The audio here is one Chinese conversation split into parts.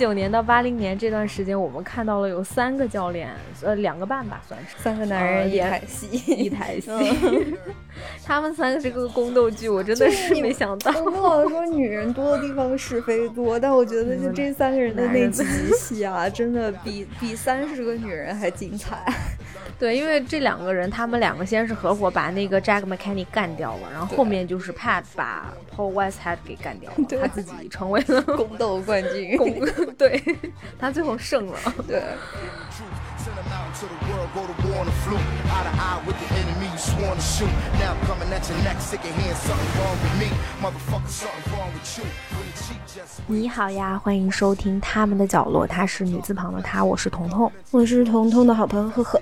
七九年到八零年这段时间，我们看到了有三个教练，呃，两个半吧，算是三个男人一台戏，一台戏。他们三个这个宫斗剧，我真的是没想到。我们老说女人多的地方是非多，但我觉得就这三个人的那几集戏啊，真的比比三十个女人还精彩。对，因为这两个人，他们两个先是合伙把那个 Jack McKinney 干掉了，然后后面就是 Pat 把 Paul Westhead 给干掉了，他自己成为了 宫斗冠军。对，他最后胜了。对。你好呀，欢迎收听他们的角落，他是女字旁的他，我是彤彤，我是彤彤的好朋友赫赫。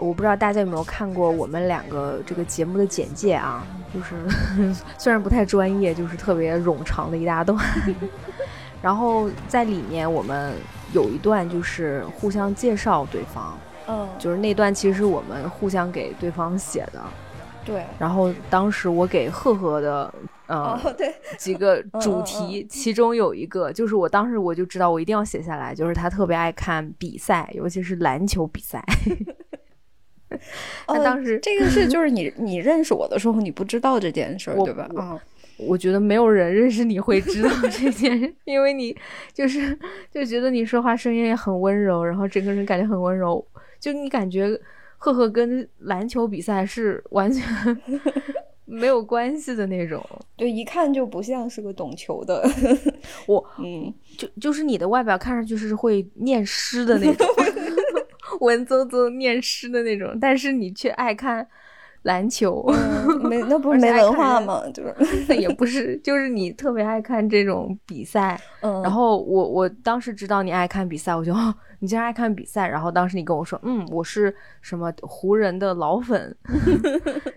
我不知道大家有没有看过我们两个这个节目的简介啊，就是 虽然不太专业，就是特别冗长的一大段。然后在里面我们有一段就是互相介绍对方，嗯，就是那段其实我们互相给对方写的。对。然后当时我给赫赫的，呃，对，几个 主题，其中有一个就是我当时我就知道我一定要写下来，就是他特别爱看比赛，尤其是篮球比赛。他当时这个是就是你你认识我的时候你不知道这件事儿对吧？啊，我觉得没有人认识你会知道 这件事，因为你就是就觉得你说话声音也很温柔，然后整个人感觉很温柔，就你感觉赫赫跟篮球比赛是完全 没有关系的那种，对，一看就不像是个懂球的。我嗯，就就是你的外表看上去是会念诗的那种。文绉绉念诗的那种，但是你却爱看篮球，没那不是没文化吗？就是那 也不是，就是你特别爱看这种比赛。嗯，然后我我当时知道你爱看比赛，我就哦，你竟然爱看比赛。然后当时你跟我说，嗯，我是什么湖人的老粉，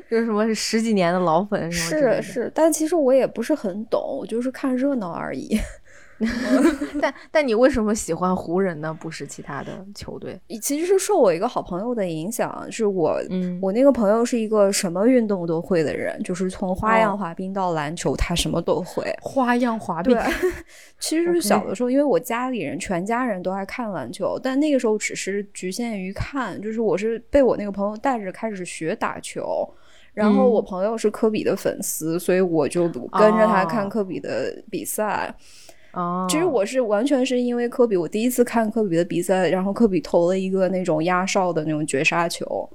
就是什么十几年的老粉，是是，但其实我也不是很懂，我就是看热闹而已。但但你为什么喜欢湖人呢？不是其他的球队？其实是受我一个好朋友的影响，是我，嗯，我那个朋友是一个什么运动都会的人，就是从花样滑冰到篮球，他什么都会。花样滑冰，对。其实是小的时候，因为我家里人全家人都爱看篮球，但那个时候只是局限于看，就是我是被我那个朋友带着开始学打球，然后我朋友是科比的粉丝，所以我就跟着他看科比的比赛。哦，其实我是完全是因为科比，我第一次看科比的比赛，然后科比投了一个那种压哨的那种绝杀球，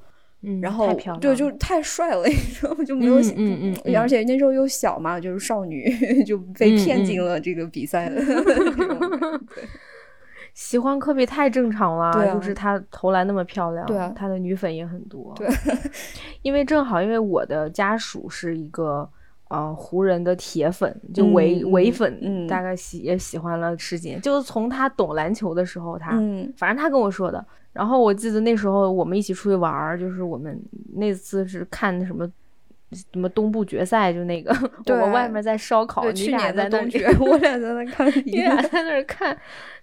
嗯，然后对，就太帅了，然后就没有，嗯嗯，而且那时候又小嘛，就是少女，就被骗进。了这个比赛的。喜欢科比太正常了，对，就是他投篮那么漂亮，对啊，他的女粉也很多，对，因为正好因为我的家属是一个。啊，湖人的铁粉就唯唯粉，大概喜也喜欢了十几年。就是从他懂篮球的时候，他反正他跟我说的。然后我记得那时候我们一起出去玩儿，就是我们那次是看什么什么东部决赛，就那个我们外面在烧烤，你俩在那 我俩在那看，你俩在那看。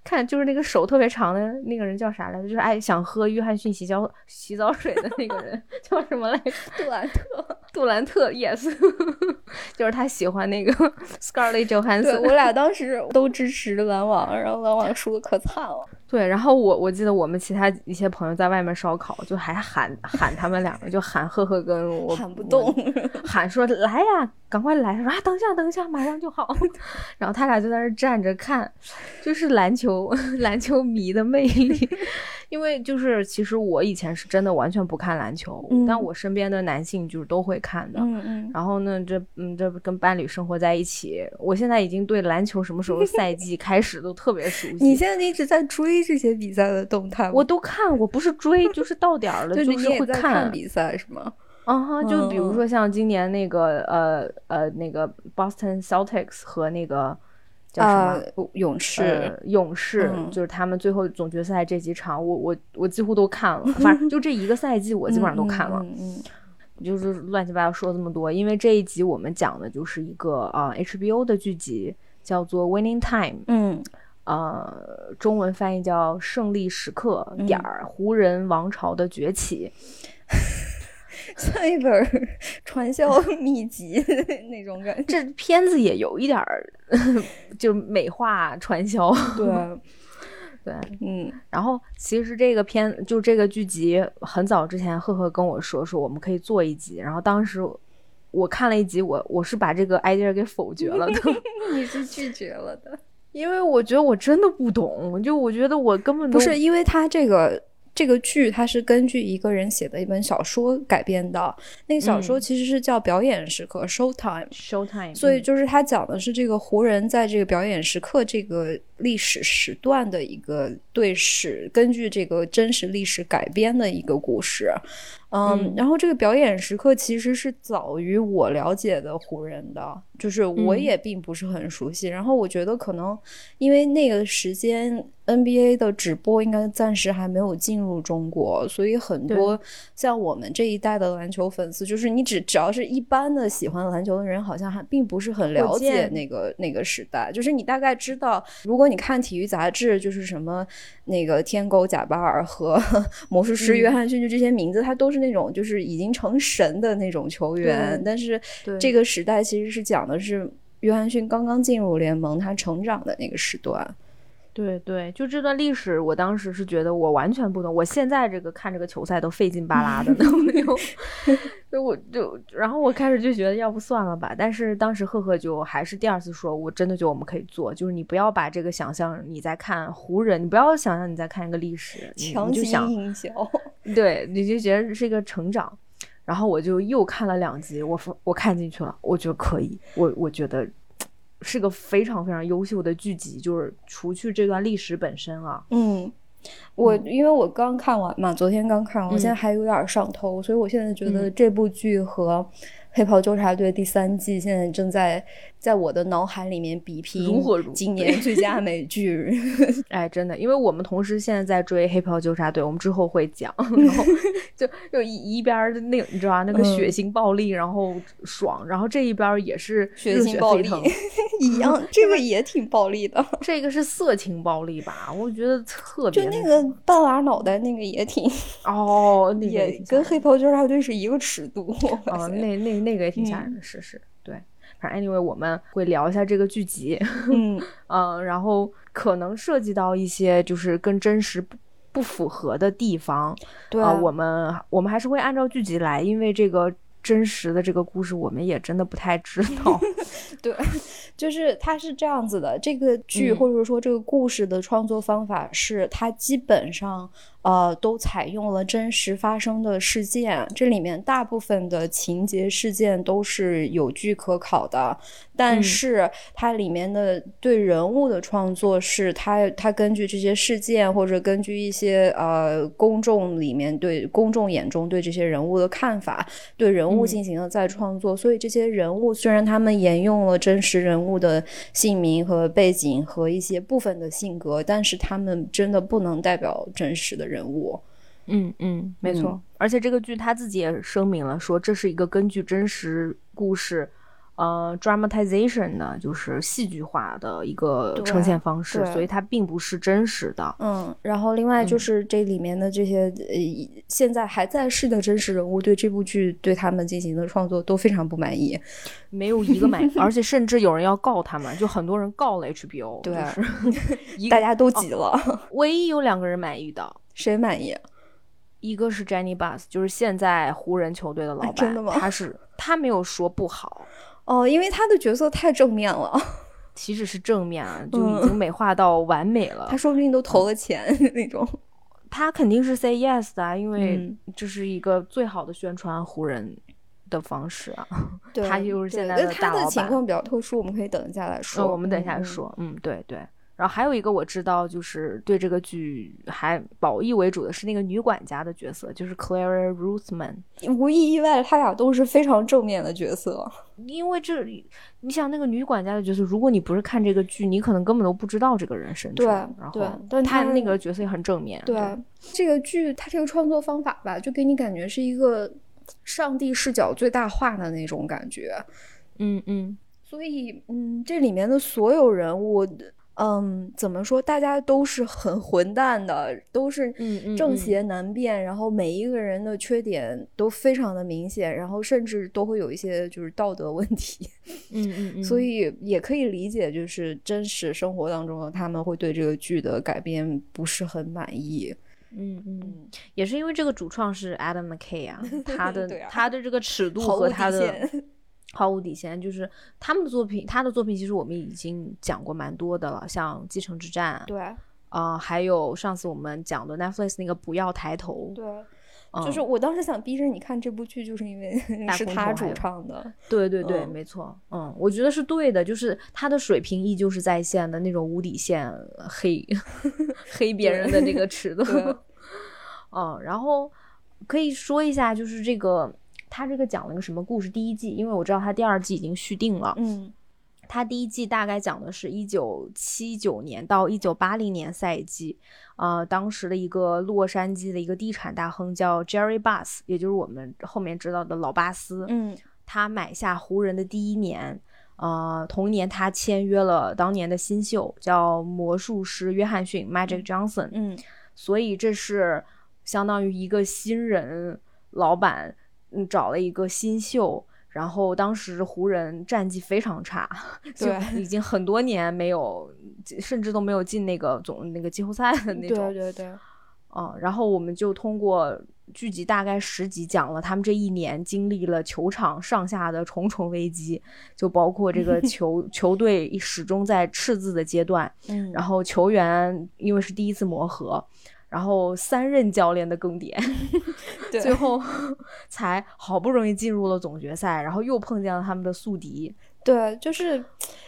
看，就是那个手特别长的那个人叫啥来着？就是爱想喝约翰逊洗脚洗澡水的那个人叫什么来着？杜兰特，杜兰特，yes，就是他喜欢那个 Scarlett Johansson。我俩当时都支持篮网，然后篮网输的可惨了。对，然后我我记得我们其他一些朋友在外面烧烤，就还喊喊他们两个，就喊赫赫跟我喊不动，喊说来呀，赶快来！说啊，等一下，等一下，马上就好。然后他俩就在那站着看，就是篮球。篮球迷的魅力，因为就是其实我以前是真的完全不看篮球，但我身边的男性就是都会看的。嗯嗯。然后呢，这嗯这跟伴侣生活在一起，我现在已经对篮球什么时候赛季 开始都特别熟悉。你现在一直在追这些比赛的动态，我都看，我不是追，就是到点儿了，就是会看比赛是吗？啊哈，就比如说像今年那个呃呃那个 Boston Celtics 和那个。叫什么？勇士，勇士就是他们最后总决赛这几场，我我我几乎都看了。反正就这一个赛季，我基本上都看了。嗯，就是乱七八糟说这么多，因为这一集我们讲的就是一个啊 HBO 的剧集，叫做《Winning Time》。嗯，呃，中文翻译叫《胜利时刻》点儿湖人王朝的崛起。像一本传销 秘籍那种感觉。这片子也有一点儿，就美化传销。对，对，嗯。然后其实这个片就这个剧集，很早之前赫赫跟我说说我们可以做一集，然后当时我看了一集，我我是把这个 idea 给否决了的。你是拒绝了的，因为我觉得我真的不懂，就我觉得我根本不是因为他这个。这个剧它是根据一个人写的一本小说改编的，那个小说其实是叫《表演时刻》（Show Time）。Show Time。所以就是它讲的是这个湖人在这个表演时刻这个历史时段的一个对史，根据这个真实历史改编的一个故事。嗯，然后这个表演时刻其实是早于我了解的湖人的，就是我也并不是很熟悉。然后我觉得可能因为那个时间 NBA 的直播应该暂时还没有进入中国，所以很多像我们这一代的篮球粉丝，就是你只只要是一般的喜欢篮球的人，好像还并不是很了解那个那个时代。就是你大概知道，如果你看体育杂志，就是什么那个天狗贾巴尔和 魔术师约翰逊，就这些名字，他都是。那种就是已经成神的那种球员，但是这个时代其实是讲的是约翰逊刚刚进入联盟，他成长的那个时段。对对，就这段历史，我当时是觉得我完全不懂。我现在这个看这个球赛都费劲巴拉的，都没有。就我就，然后我开始就觉得要不算了吧。但是当时赫赫就还是第二次说，我真的觉得我们可以做。就是你不要把这个想象你在看湖人，你不要想象你在看一个历史，强行营销。对，你就觉得是一个成长。然后我就又看了两集，我我看进去了，我觉得可以，我我觉得。是个非常非常优秀的剧集，就是除去这段历史本身啊。嗯，我因为我刚看完嘛，昨天刚看完，我现在还有点上头，所以我现在觉得这部剧和《黑袍纠察队》第三季现在正在。在我的脑海里面比拼如火如今年最佳美剧，哎，真的，因为我们同时现在在追《黑袍纠察队》，我们之后会讲，然后 就就一一边的那你知道吧，那个血腥暴力，然后爽，然后这一边也是血腥暴力 一样，这个也挺暴力的，这个是色情暴力吧？我觉得特别，就那个半拉脑袋那个也挺哦，也跟《黑袍纠察队》是一个尺度啊，那那那个也挺吓人的，是是，对。反正 Anyway，我们会聊一下这个剧集，嗯嗯，然后可能涉及到一些就是跟真实不不符合的地方，对，我们我们还是会按照剧集来，因为这个真实的这个故事我们也真的不太知道。对，就是它是这样子的，这个剧或者说这个故事的创作方法是它基本上。呃，都采用了真实发生的事件，这里面大部分的情节事件都是有据可考的，但是它里面的对人物的创作是它它根据这些事件或者根据一些呃公众里面对公众眼中对这些人物的看法，对人物进行了再创作，所以这些人物虽然他们沿用了真实人物的姓名和背景和一些部分的性格，但是他们真的不能代表真实的人。人物，嗯嗯，没错，而且这个剧他自己也声明了，说这是一个根据真实故事，呃，dramatization 呢，就是戏剧化的一个呈现方式，所以它并不是真实的。嗯，然后另外就是这里面的这些呃，现在还在世的真实人物，对这部剧对他们进行的创作都非常不满意，没有一个满意，而且 甚至有人要告他们，就很多人告了 HBO，对，大家都急了，唯一有两个人满意的。谁满意？一个是 Jenny Bus，就是现在湖人球队的老板。真的吗？他是他没有说不好 哦，因为他的角色太正面了。岂止是正面啊，就已经美化到完美了。他说不定都投了钱 那种。他肯定是 say yes 的，啊因为这是一个最好的宣传湖人的方式啊。他就是现在的大老板。他的情况比较特殊，我们可以等一下来说。我们等一下说。嗯，对对。然后还有一个我知道，就是对这个剧还褒义为主的是那个女管家的角色，就是 Clara Ruthman。无一意外，他俩都是非常正面的角色。因为这，你想那个女管家的角色，如果你不是看这个剧，你可能根本都不知道这个人身对，然后，但他那个角色也很正面。对，这个剧它这个创作方法吧，就给你感觉是一个上帝视角最大化的那种感觉。嗯嗯。所以，嗯，这里面的所有人物。嗯，怎么说？大家都是很混蛋的，都是正邪难辨，然后每一个人的缺点都非常的明显，然后甚至都会有一些就是道德问题。嗯嗯嗯，所以也可以理解，就是真实生活当中的他们会对这个剧的改编不是很满意。嗯嗯，也是因为这个主创是 Adam McKay 啊，他的他的这个尺度和他的。毫无底线，就是他们的作品，他的作品其实我们已经讲过蛮多的了，像《继承之战》，对，啊，还有上次我们讲的 Netflix 那个《不要抬头》，对，就是我当时想逼着你看这部剧，就是因为是他主唱的，对对对，没错，嗯，我觉得是对的，就是他的水平依旧是在线的那种无底线黑 黑别人的这个尺度，嗯，然后可以说一下，就是这个。他这个讲了个什么故事？第一季，因为我知道他第二季已经续订了。嗯，他第一季大概讲的是一九七九年到一九八零年赛季，呃，当时的一个洛杉矶的一个地产大亨叫 Jerry Bass，也就是我们后面知道的老巴斯。嗯，他买下湖人的第一年，呃，同年他签约了当年的新秀叫魔术师约翰逊 Magic Johnson。嗯，所以这是相当于一个新人老板。嗯，找了一个新秀，然后当时湖人战绩非常差，就已经很多年没有，甚至都没有进那个总那个季后赛的那种。对对对。嗯，然后我们就通过剧集大概十集讲了他们这一年经历了球场上下的重重危机，就包括这个球球队始终在赤字的阶段，嗯，然后球员因为是第一次磨合。然后三任教练的更迭，最后 才好不容易进入了总决赛，然后又碰见了他们的宿敌。对，就是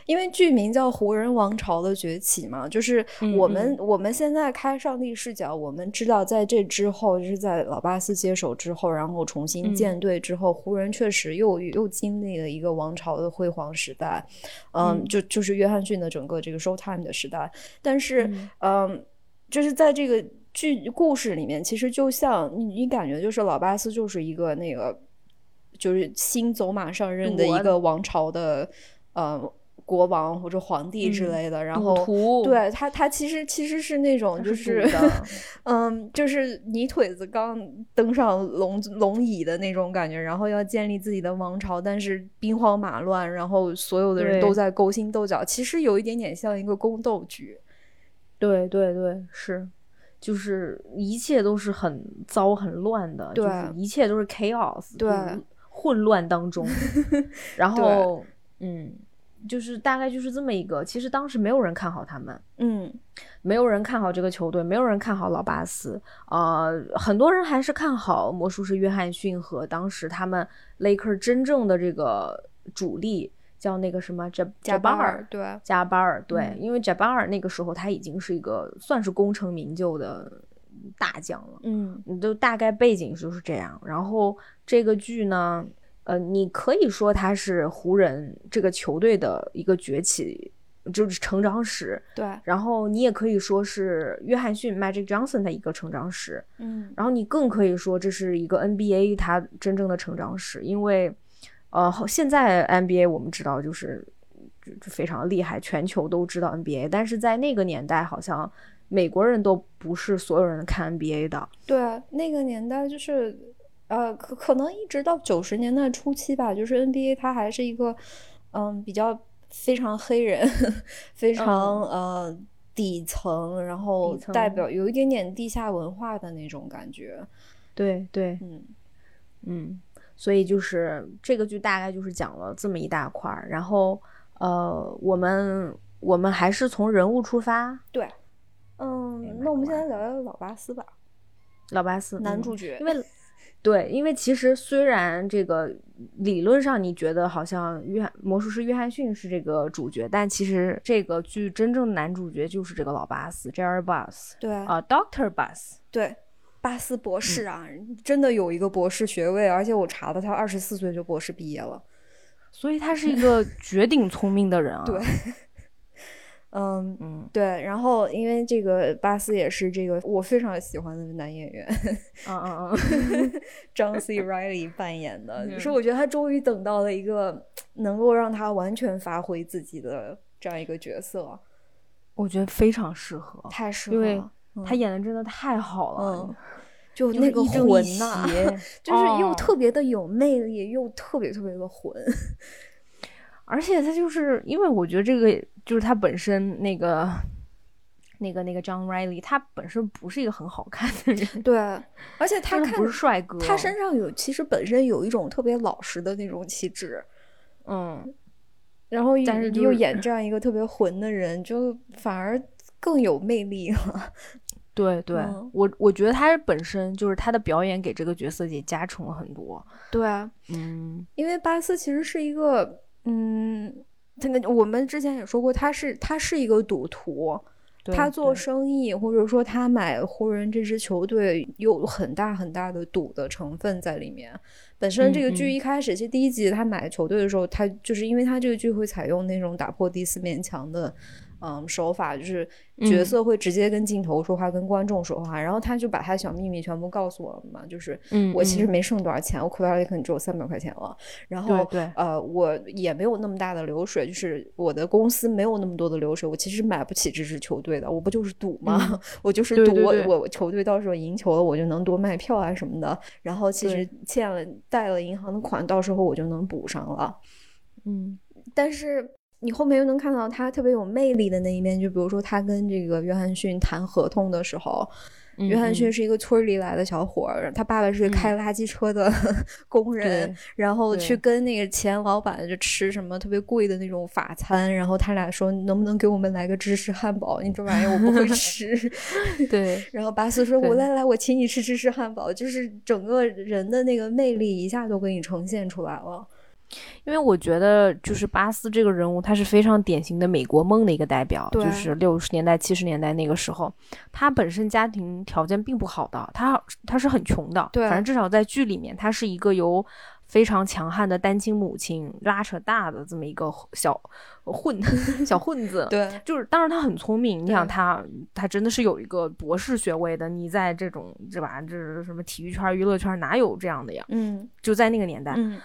因为剧名叫《湖人王朝的崛起》嘛，就是我们我们现在开上帝视角，我们知道在这之后，就是在老巴斯接手之后，然后重新建队之后，湖人确实又又经历了一个王朝的辉煌时代。嗯，就就是约翰逊的整个这个 Showtime 的时代，但是嗯，就是在这个。剧故事里面，其实就像你，你感觉就是老巴斯就是一个那个，就是新走马上任的一个王朝的呃国王或者皇帝之类的。然后，对他，他其实其实是那种就是，嗯，就是泥腿子刚登上龙龙椅的那种感觉，然后要建立自己的王朝，但是兵荒马乱，然后所有的人都在勾心斗角，其实有一点点像一个宫斗剧。对对对，是。就是一切都是很糟很乱的，就是，一切都是 chaos，对，混乱当中。然后，嗯，就是大概就是这么一个。其实当时没有人看好他们，嗯，没有人看好这个球队，没有人看好老巴斯。呃，很多人还是看好魔术师约翰逊和当时他们 Laker 真正的这个主力。叫那个什么贾贾巴尔，对贾巴尔，对，因为贾巴尔那个时候他已经是一个算是功成名就的大将了，嗯，你都大概背景就是这样。然后这个剧呢，呃，你可以说它是湖人这个球队的一个崛起，就是成长史，对。然后你也可以说是约翰逊 Magic Johnson 的一个成长史，嗯。然后你更可以说这是一个 NBA 它真正的成长史，因为。呃，现在 NBA 我们知道就是就非常厉害，全球都知道 NBA。但是在那个年代，好像美国人都不是所有人看 NBA 的。对，那个年代就是呃，可可能一直到九十年代初期吧，就是 NBA 它还是一个嗯比较非常黑人、非常呃底层，然后代表有一点点地下文化的那种感觉。对对，嗯嗯。所以就是这个剧大概就是讲了这么一大块儿，然后呃，我们我们还是从人物出发，对，嗯，那我们现在聊聊老巴斯吧，老巴斯男主角，因为 对，因为其实虽然这个理论上你觉得好像约翰魔术师约翰逊是这个主角，但其实这个剧真正的男主角就是这个老巴斯，Jerry Bass，对啊，Doctor Bass，对。巴斯博士啊，真的有一个博士学位，而且我查的他二十四岁就博士毕业了，所以他是一个绝顶聪明的人啊。对，嗯嗯，对。然后因为这个巴斯也是这个我非常喜欢的男演员，嗯嗯嗯，张 C Riley 扮演的，就是我觉得他终于等到了一个能够让他完全发挥自己的这样一个角色。我觉得非常适合，太适合，因为他演的真的太好了，就那个魂呐，就是又特别的有魅力，又特别特别的混。而且他就是因为我觉得这个就是他本身那个那个那个 John Riley，他本身不是一个很好看的人，对，而且他不是帅哥，他身上有其实本身有一种特别老实的那种气质，嗯，然后但是又演这样一个特别混的人，就反而更有魅力了。对对，我我觉得他本身就是他的表演给这个角色也加成了很多。对，嗯，因为巴斯其实是一个。嗯，他那我们之前也说过，他是他是一个赌徒，他做生意或者说他买湖人这支球队有很大很大的赌的成分在里面。本身这个剧一开始，其实第一集他买球队的时候，他就是因为他这个剧会采用那种打破第四面墙的。嗯，手法就是角色会直接跟镜头说话，跟观众说话，然后他就把他小秘密全部告诉我了嘛，就是我其实没剩多少钱，我口袋里可能只有三百块钱了，然后对，呃，我也没有那么大的流水，就是我的公司没有那么多的流水，我其实买不起这支球队的，我不就是赌吗？我就是赌我我球队到时候赢球了，我就能多卖票啊什么的，然后其实欠了贷了银行的款，到时候我就能补上了，嗯，但是。你后面又能看到他特别有魅力的那一面，就比如说他跟这个约翰逊谈合同的时候，约翰逊是一个村里来的小伙儿，他爸爸是开垃圾车的 工人，然后去跟那个前老板就吃什么特别贵的那种法餐，然后他俩说能不能给我们来个芝士汉堡？你这玩意儿我不会 吃。对，然后巴斯说：“我来来，我请你吃芝士汉堡。”就是整个人的那个魅力一下都给你呈现出来了。因为我觉得，就是巴斯这个人物，他是非常典型的美国梦的一个代表。就是六十年代、七十年代那个时候，他本身家庭条件并不好的，他他是很穷的。对，反正至少在剧里面，他是一个由非常强悍的单亲母亲拉扯大的这么一个小混小混子。对，就是当然他很聪明。你想他，他真的是有一个博士学位的。你在这种这吧，这什么体育圈、娱乐圈哪有这样的呀？嗯，就在那个年代。嗯。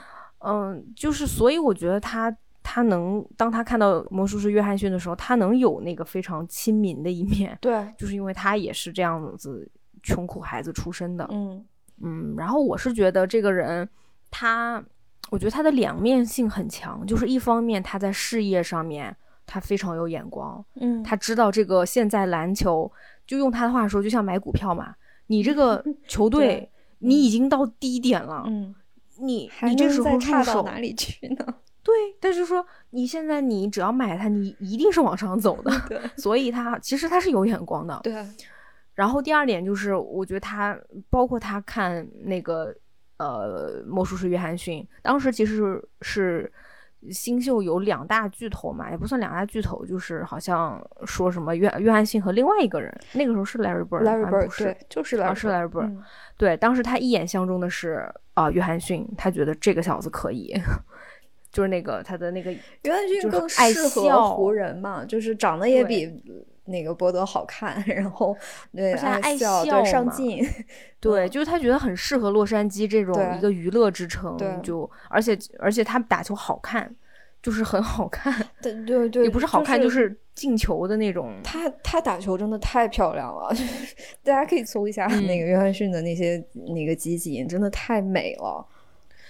嗯，就是所以我觉得他他能当他看到魔术师约翰逊的时候，他能有那个非常亲民的一面。对，就是因为他也是这样子穷苦孩子出身的。嗯嗯，然后我是觉得这个人，他我觉得他的两面性很强，就是一方面他在事业上面他非常有眼光。嗯，他知道这个现在篮球，就用他的话说，就像买股票嘛，你这个 球队你已经到低点了。嗯。你你这时候差到哪里去呢？对，但是说你现在你只要买它，你一定是往上走的。对，所以他其实他是有眼光的。对。然后第二点就是，我觉得他包括他看那个呃魔术师约翰逊，当时其实是新秀有两大巨头嘛，也不算两大巨头，就是好像说什么约约翰逊和另外一个人，那个时候是 Larry Bird，Larry Bird 对，就是 Larry Bird。对，当时他一眼相中的是啊，约翰逊，他觉得这个小子可以，就是那个他的那个约翰逊更适合湖人嘛，就是长得也比那个博德好看，然后对爱笑，对上进，对，就是他觉得很适合洛杉矶这种一个娱乐之城，就而且而且他打球好看。就是很好看，对对对，也不是好看，就是进球的那种。他他打球真的太漂亮了，大家可以搜一下那个约翰逊的那些那个集锦，真的太美了。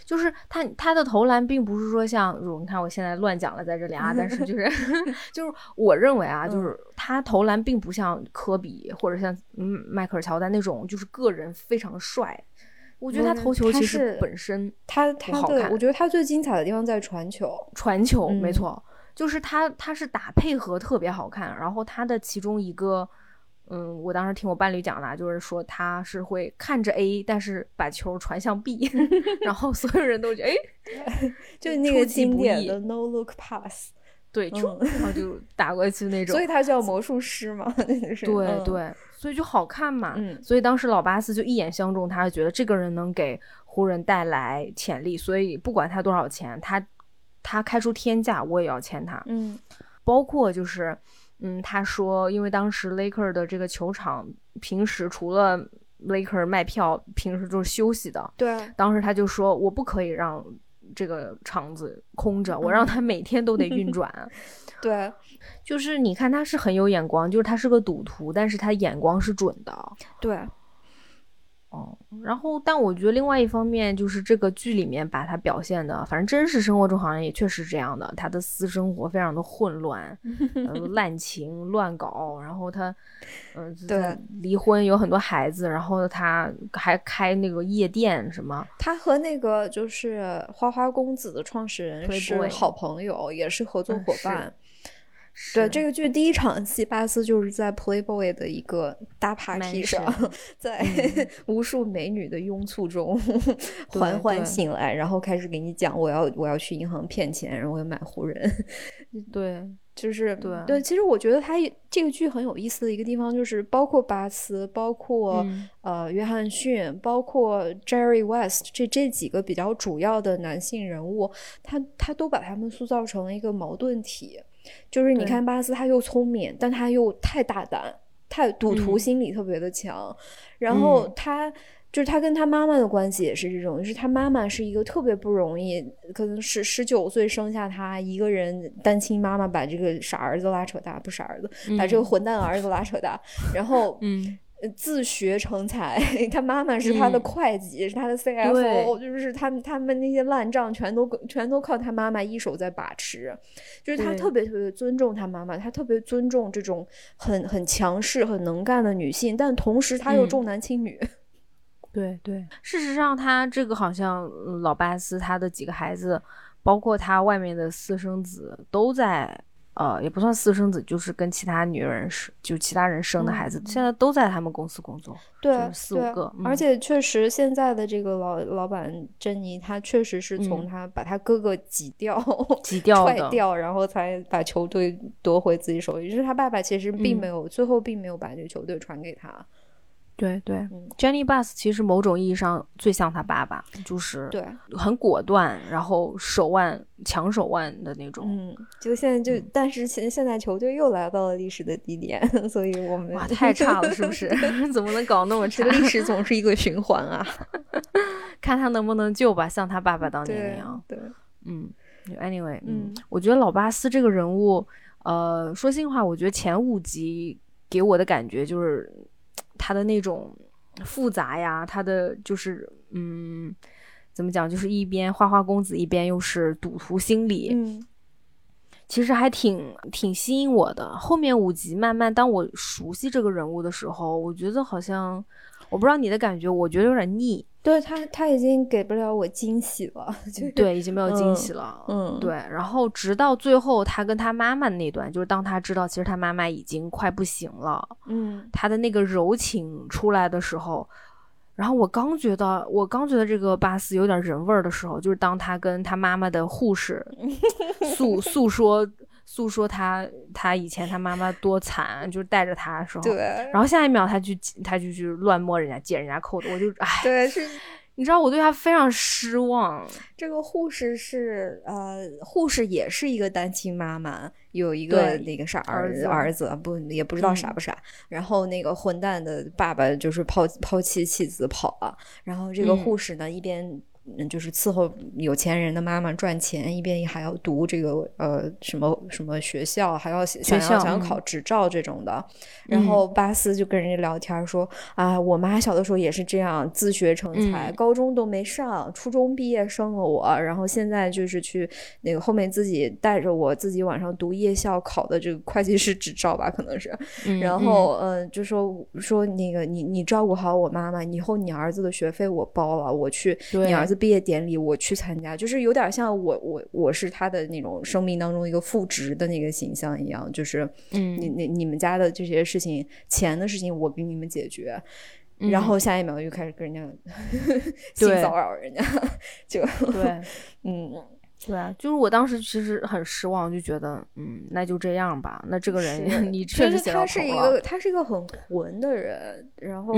就是他他的投篮并不是说像，你看我现在乱讲了在这里啊，但是就是 就是我认为啊，就是他投篮并不像科比或者像嗯迈克尔乔丹那种，就是个人非常帅。我觉得他投球其实本身他他好看，我觉得他最精彩的地方在传球，传球没错，就是他他是打配合特别好看，然后他的其中一个，嗯，我当时听我伴侣讲的，就是说他是会看着 A，但是把球传向 B，然后所有人都觉得哎，就那个经典的 No Look Pass，对，就然后就打过去那 种，所以他叫魔术师嘛，对对。所以就好看嘛，嗯，所以当时老巴斯就一眼相中他，觉得这个人能给湖人带来潜力，所以不管他多少钱，他他开出天价，我也要签他，嗯，包括就是，嗯，他说，因为当时 Laker 的这个球场平时除了 Laker 卖票，平时就是休息的，对，当时他就说，我不可以让这个场子空着，我让他每天都得运 转。对，就是你看他是很有眼光，就是他是个赌徒，但是他眼光是准的。对。哦，然后，但我觉得另外一方面就是这个剧里面把他表现的，反正真实生活中好像也确实这样的，他的私生活非常的混乱，滥情乱搞，然后他，嗯，对，离婚有很多孩子，然后他还开那个夜店什么，他和那个就是花花公子的创始人是好朋友，也是合作伙伴。对这个剧第一场戏，巴斯就是在 Playboy 的一个大 party 上，在 无数美女的拥簇中缓缓醒来，然后开始给你讲我要我要去银行骗钱，然后我要买湖人。对，就是对对。其实我觉得他这个剧很有意思的一个地方，就是包括巴斯，包括呃约翰逊，包括 Jerry West 这这几个比较主要的男性人物，他他都把他们塑造成了一个矛盾体。就是你看巴斯，他又聪明，但他又太大胆，太赌徒心理特别的强。然后他就是他跟他妈妈的关系也是这种，就是他妈妈是一个特别不容易，可能是十九岁生下他一个人单亲妈妈，把这个傻儿子拉扯大，不傻儿子，把这个混蛋儿子拉扯大，然后嗯。自学成才，他妈妈是他的会计，是他的 CFO，就是他们他们那些烂账全都全都靠他妈妈一手在把持，就是他特别特别尊重他妈妈，他特别尊重这种很很强势、很能干的女性，但同时他又重男轻女。对对，事实上他这个好像老巴斯他的几个孩子，包括他外面的私生子都在。呃，也不算私生子，就是跟其他女人生，就其他人生的孩子，现在都在他们公司工作，对，四五个。而且确实，现在的这个老老板珍妮，她确实是从她把她哥哥挤掉、挤掉、踹掉，然后才把球队夺回自己手里。就是他爸爸其实并没有，最后并没有把这个球队传给他。对对，Jenny Bus 其实某种意义上最像他爸爸，就是对很果断，然后手腕强手腕的那种。嗯，就现在就，但是现现在球队又来到了历史的低点，所以我们哇太差了，是不是？怎么能搞那么差？历史总是一个循环啊，看他能不能救吧，像他爸爸当年那样。对，嗯，Anyway，嗯，我觉得老巴斯这个人物，呃，说心话，我觉得前五集给我的感觉就是。他的那种复杂呀，他的就是嗯，怎么讲？就是一边花花公子，一边又是赌徒心理，嗯，其实还挺挺吸引我的。后面五集慢慢，当我熟悉这个人物的时候，我觉得好像。我不知道你的感觉，我觉得有点腻。对他，他已经给不了我惊喜了。就对，已经没有惊喜了。嗯，对。然后直到最后，他跟他妈妈那段，就是当他知道其实他妈妈已经快不行了，嗯，他的那个柔情出来的时候，然后我刚觉得，我刚觉得这个巴斯有点人味儿的时候，就是当他跟他妈妈的护士诉诉说。诉说他他以前他妈妈多惨，就是带着他的时候，对，然后下一秒他就他就去乱摸人家解人家扣子，我就哎，对，是，你知道我对他非常失望。这个护士是呃，护士也是一个单亲妈妈，有一个那个啥儿子儿子不也不知道傻不傻，然后那个混蛋的爸爸就是抛抛弃妻子跑了，然后这个护士呢一边。嗯，就是伺候有钱人的妈妈赚钱，一边还要读这个呃什么什么学校，还要想要想要考执照这种的。然后巴斯就跟人家聊天说啊，我妈小的时候也是这样自学成才，高中都没上，初中毕业生了我，然后现在就是去那个后面自己带着我自己晚上读夜校考的这个会计师执照吧，可能是。然后嗯，就说说那个你你照顾好我妈妈，以后你儿子的学费我包了，我去你儿子。毕业典礼我去参加，就是有点像我我我是他的那种生命当中一个副职的那个形象一样，就是嗯，你你你们家的这些事情，钱的事情我给你们解决，然后下一秒就开始跟人家 性骚扰人家，就对，嗯，对啊，就是我当时其实很失望，就觉得嗯，那就这样吧，那这个人你确实他是一个他是一个很混的人，然后。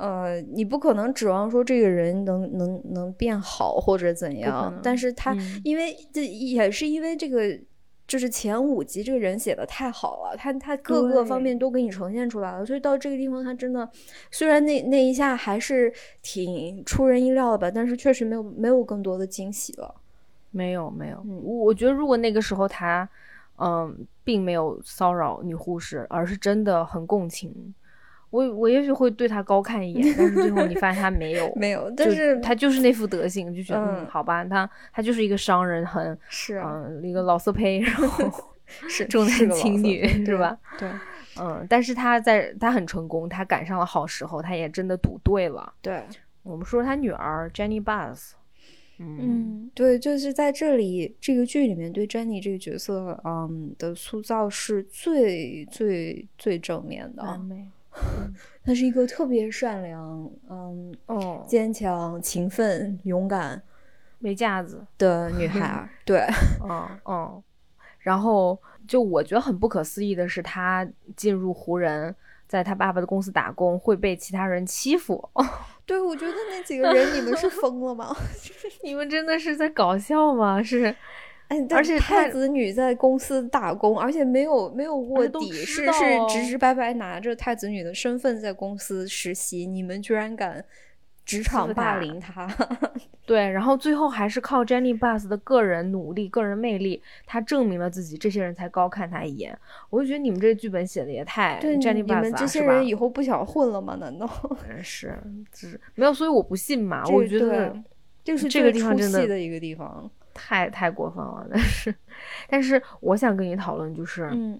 呃，你不可能指望说这个人能能能变好或者怎样，但是他因为这也是因为这个就是前五集这个人写的太好了，他他各个方面都给你呈现出来了，所以到这个地方他真的，虽然那那一下还是挺出人意料的吧，但是确实没有没有更多的惊喜了。没有没有，我我觉得如果那个时候他，嗯，并没有骚扰女护士，而是真的很共情。我我也许会对他高看一眼，但是最后你发现他没有，没有，但是他就是那副德行，就觉得嗯，好吧，他他就是一个商人，很是嗯一个老色胚，然后 是 重男轻女是吧？对，嗯，但是他在他很成功，他赶上了好时候，他也真的赌对了。对，我们说他女儿 Jenny Buzz，嗯，对，就是在这里这个剧里面对 Jenny 这个角色，嗯的塑造是最最最正面的。她是一个特别善良，嗯，哦，坚强、勤奋、勇敢、没架子的女孩。对，嗯嗯。然后，就我觉得很不可思议的是，她进入湖人，在她爸爸的公司打工，会被其他人欺负。对，我觉得那几个人，你们是疯了吗？你们真的是在搞笑吗？是。哎，而且太子女在公司打工，而且没有没有卧底，是是直直白白拿着太子女的身份在公司实习。你们居然敢职场霸凌他？对，然后最后还是靠 Jenny Bus 的个人努力、个人魅力，他证明了自己，这些人才高看他一眼。我就觉得你们这个剧本写的也太 Jenny Bus 了，你们这些人以后不想混了吗？难道？是，是没有，所以我不信嘛。我觉得这是这个地方真的一个地方。太太过分了，但是，但是我想跟你讨论，就是，嗯，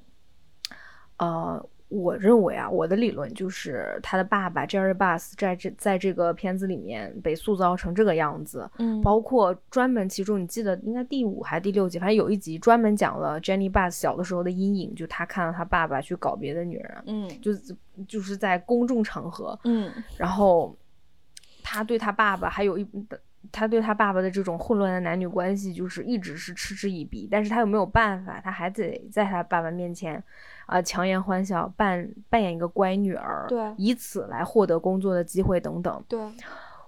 呃，我认为啊，我的理论就是他的爸爸 Jerry Bus 在这在这个片子里面被塑造成这个样子，嗯，包括专门其中你记得应该第五还是第六集，反正有一集专门讲了 Jenny Bus 小的时候的阴影，就他看到他爸爸去搞别的女人，嗯，就就是在公众场合，嗯，然后他对他爸爸还有一。他对他爸爸的这种混乱的男女关系，就是一直是嗤之以鼻，但是他又没有办法，他还得在他爸爸面前，啊，强颜欢笑，扮扮演一个乖女儿，对，以此来获得工作的机会等等。对，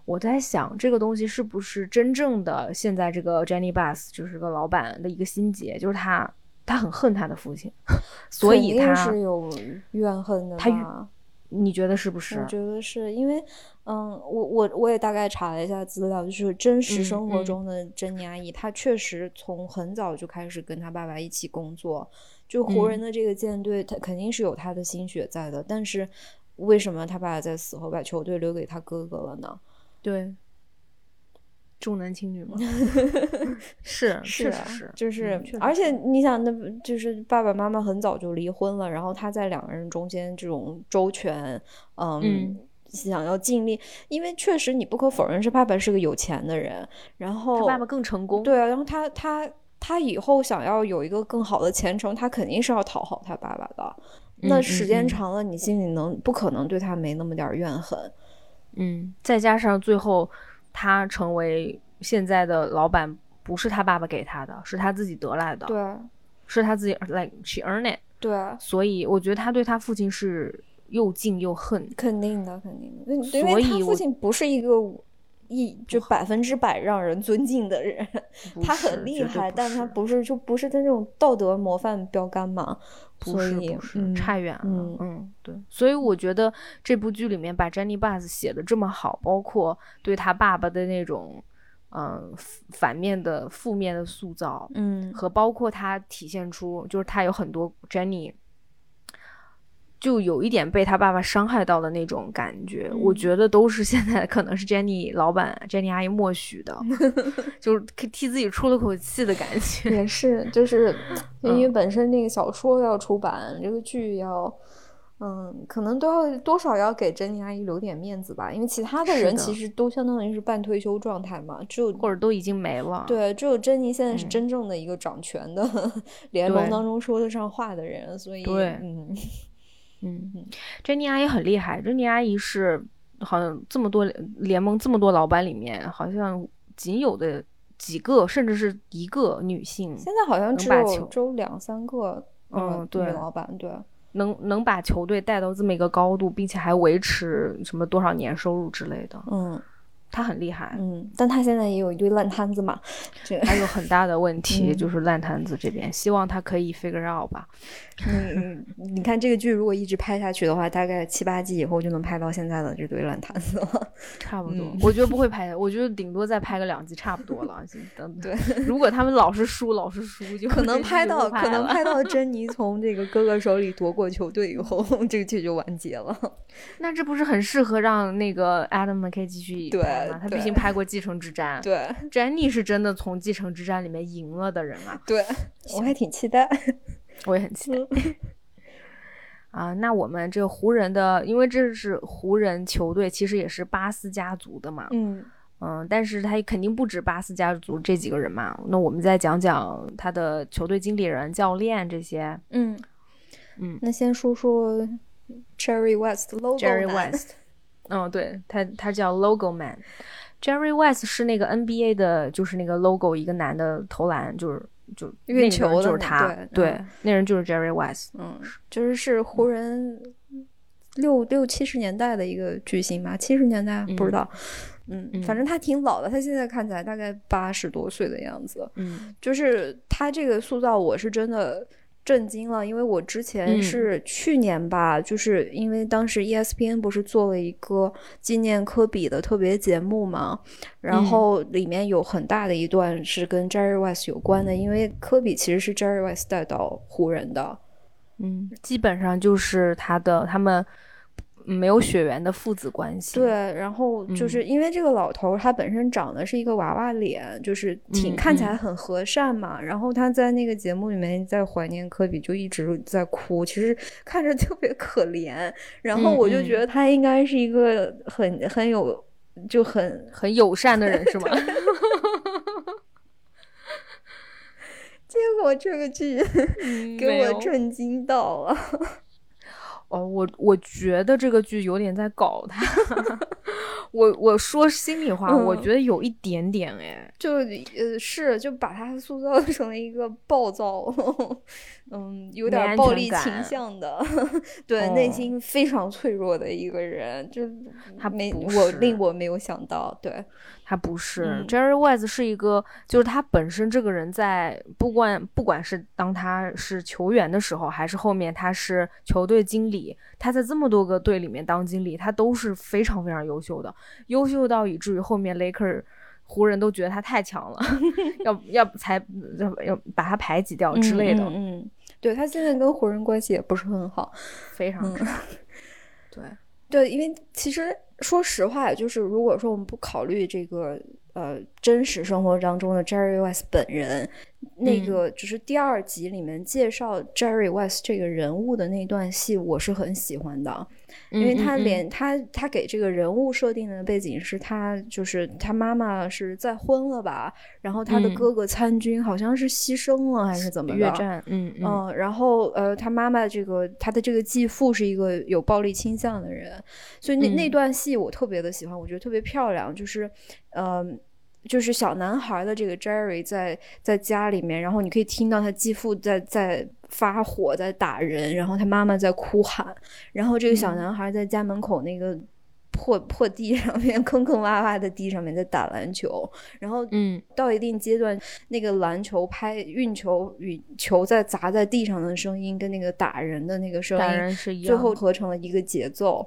我在想这个东西是不是真正的现在这个 Jenny Bus 就是个老板的一个心结，就是他他很恨他的父亲，所以他是有怨恨的。他，你觉得是不是？我觉得是因为。嗯，我我我也大概查了一下资料，就是真实生活中的珍妮阿姨，她确实从很早就开始跟她爸爸一起工作。就湖人的这个舰队，他肯定是有他的心血在的。但是为什么他爸爸在死后把球队留给他哥哥了呢？对，重男轻女吗？是，是是，就是，而且你想，那就是爸爸妈妈很早就离婚了，然后他在两个人中间这种周全，嗯。想要尽力，因为确实你不可否认是爸爸是个有钱的人，然后他爸爸更成功，对啊，然后他他他以后想要有一个更好的前程，他肯定是要讨好他爸爸的。那时间长了，你心里能不可能对他没那么点怨恨？嗯，再加上最后他成为现在的老板，不是他爸爸给他的，是他自己得来的，对，是他自己 like she earn it，对，所以我觉得他对他父亲是。又敬又恨，肯定的，肯定的。所以他父亲不是一个一就百分之百让人尊敬的人，他很厉害，但他不是就不是他那种道德模范标杆嘛？不是，不是，差远了。嗯，对。所以我觉得这部剧里面把 Jenny Bus 写的这么好，包括对他爸爸的那种嗯反面的负面的塑造，嗯，和包括他体现出就是他有很多 Jenny。就有一点被他爸爸伤害到的那种感觉，我觉得都是现在可能是 Jenny 老板 Jenny 阿姨默许的，就是替自己出了口气的感觉。也是，就是因为本身那个小说要出版，这个剧要，嗯，可能都要多少要给 Jenny 阿姨留点面子吧。因为其他的人其实都相当于是半退休状态嘛，只有或者都已经没了。对，只有珍妮现在是真正的一个掌权的 联盟当中说得上话的人，所以对，嗯。嗯，珍妮阿姨很厉害。珍妮阿姨是好像这么多联盟这么多老板里面，好像仅有的几个，甚至是一个女性。现在好像只有只有两三个，嗯，对，老板对，能能把球队带到这么一个高度，并且还维持什么多少年收入之类的，嗯，他很厉害，嗯，但他现在也有一堆烂摊子嘛，这还有很大的问题就是烂摊子这边，希望他可以 figure out 吧。嗯，你看这个剧如果一直拍下去的话，大概七八季以后就能拍到现在的这堆烂摊子了，差不多。我觉得不会拍，我觉得顶多再拍个两集差不多了。等对，如果他们老是输，老是输，就可能拍到可能拍到珍妮从这个哥哥手里夺过球队以后，这个剧就完结了。那这不是很适合让那个 Adam McKay 继续拍吗？他毕竟拍过。继承之战，对，Jenny 是真的从继承之战里面赢了的人啊！对，我还挺期待，我也很期待。啊，那我们这个湖人的，因为这是湖人球队，其实也是巴斯家族的嘛，嗯嗯，但是他肯定不止巴斯家族这几个人嘛。那我们再讲讲他的球队经理人、教练这些，嗯嗯，那先说说 Cherry West，Logo West，嗯，对他，他叫 Logo Man。Jerry West 是那个 NBA 的，就是那个 logo，一个男的投篮，就是就运球的，就是他，对，那人就是 Jerry West，嗯，就是是湖人六六七十年代的一个巨星吧，七十年代不知道，嗯，反正他挺老的，他现在看起来大概八十多岁的样子，嗯，就是他这个塑造，我是真的。震惊了，因为我之前是去年吧，就是因为当时 ESPN 不是做了一个纪念科比的特别节目嘛，然后里面有很大的一段是跟 Jerry West 有关的，因为科比其实是 Jerry West 带到湖人的，嗯，基本上就是他的他们。没有血缘的父子关系。对，然后就是因为这个老头他本身长得是一个娃娃脸，就是挺看起来很和善嘛。然后他在那个节目里面在怀念科比，就一直在哭，其实 看着特别可怜。然后我就觉得他应该是一个很很有就很很友善的人，是吗？结果这个剧 给我震惊到了。哦，我我觉得这个剧有点在搞他。我我说心里话，我觉得有一点点哎，就呃是就把他塑造 成了一个暴躁，嗯，有点暴力倾向的，对，内心非常脆弱的一个人，就他没我令我没有想到，对。他不是，Jerry West 是一个，就是他本身这个人，在不管不管是当他是球员的时候，还是后面他是球队经理，他在这么多个队里面当经理，他都是非常非常优秀的，优秀到以至于后面 Laker 湖人都觉得他太强了，要要才要把他排挤掉之类的。嗯，对他现在跟湖人关系也不是很好，非常差。对对，因为其实。说实话，就是如果说我们不考虑这个呃真实生活当中的 Jerry West 本人，那个就是第二集里面介绍 Jerry West 这个人物的那段戏，我是很喜欢的。因为他连他他给这个人物设定的背景是他就是他妈妈是再婚了吧，然后他的哥哥参军好像是牺牲了还是怎么越战，嗯嗯，然后呃他妈妈这个他的这个继父是一个有暴力倾向的人，所以那那段戏我特别的喜欢，我觉得特别漂亮，就是嗯。就是小男孩的这个 Jerry 在在家里面，然后你可以听到他继父在在发火，在打人，然后他妈妈在哭喊，然后这个小男孩在家门口那个破破地上面 坑坑洼洼的地上面在打篮球，然后嗯，到一定阶段，那个篮球拍运球与球在砸在地上的声音跟那个打人的那个声音，最后合成了一个节奏。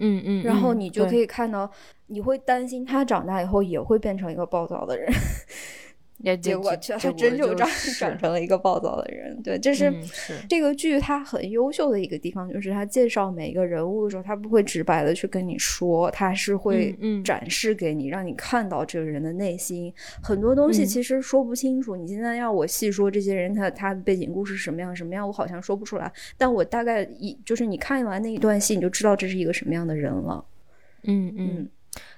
嗯嗯，然后你就可以看到，你会担心他长大以后也会变成一个暴躁的人。结果却还真就长 长成了一个暴躁的人。对，这是这个剧它很优秀的一个地方，就是他介绍每一个人物的时候，他不会直白的去跟你说，他是会展示给你，让你看到这个人的内心。很多东西其实说不清楚。你现在要我细说这些人他他的背景故事什么样什么样，我好像说不出来。但我大概一就是你看完那一段戏，你就知道这是一个什么样的人了。嗯嗯。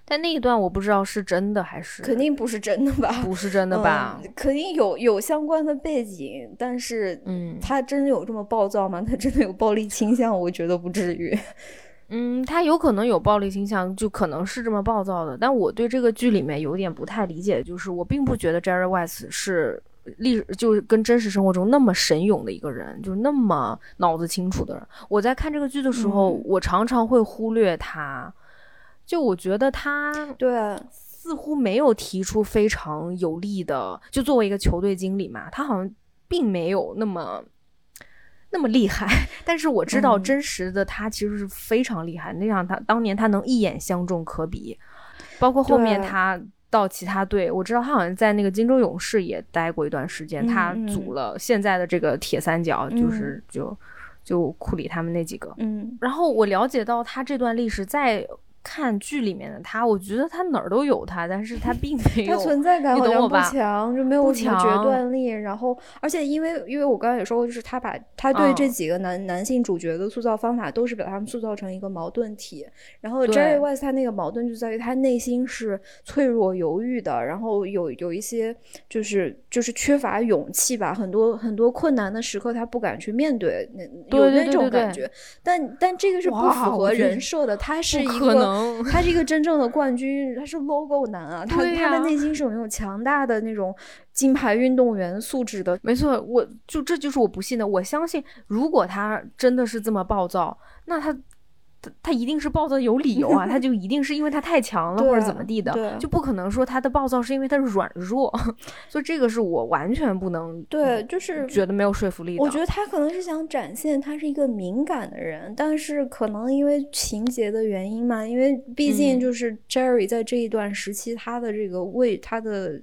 但那一段我不知道是真的还是肯定不是真的吧？不是真的吧？肯定有有相关的背景，但是嗯，他真的有这么暴躁吗？他真的有暴力倾向？我觉得不至于。嗯，他有可能有暴力倾向，就可能是这么暴躁的。但我对这个剧里面有点不太理解，就是我并不觉得 Jerry West 是历就是跟真实生活中那么神勇的一个人，就是那么脑子清楚的人。我在看这个剧的时候，我常常会忽略他。就我觉得他对似乎没有提出非常有力的，就作为一个球队经理嘛，他好像并没有那么那么厉害。但是我知道真实的他其实是非常厉害，那样他当年他能一眼相中科比，包括后面他。到其他队，我知道他好像在那个金州勇士也待过一段时间，他组了现在的这个铁三角，就是就就库里他们那几个。嗯，然后我了解到他这段历史在。看剧里面的他，我觉得他哪儿都有他，但是他 并没有，他存在感好像不强，就没有什么决断力。然后，而且因为因为我刚刚也说过，就是他把他对这几个男男性主角的塑造方法，都是把他们塑造成一个矛盾体。然后 Jerry West 他那个矛盾就在于他内心是脆弱犹豫的，然后有有一些就是就是缺乏勇气吧，很多很多困难的时刻他不敢去面对，那有那种感觉。但但这个是不符合人设的，他是一个。他是一个真正的冠军，他是 logo 男啊，他他的内心是有那种强大的那种金牌运动员素质的。没错，我就这就是我不信的。我相信，如果他真的是这么暴躁，那他。他他一定是暴躁有理由啊，他就一定是因为他太强了 或者怎么地的，就不可能说他的暴躁是因为他软弱，所以这个是我完全不能对，就是觉得没有说服力。我觉得他可能是想展现他是一个敏感的人，但是可能因为情节的原因嘛，因为毕竟就是 Jerry 在这一段时期他的这个为他的。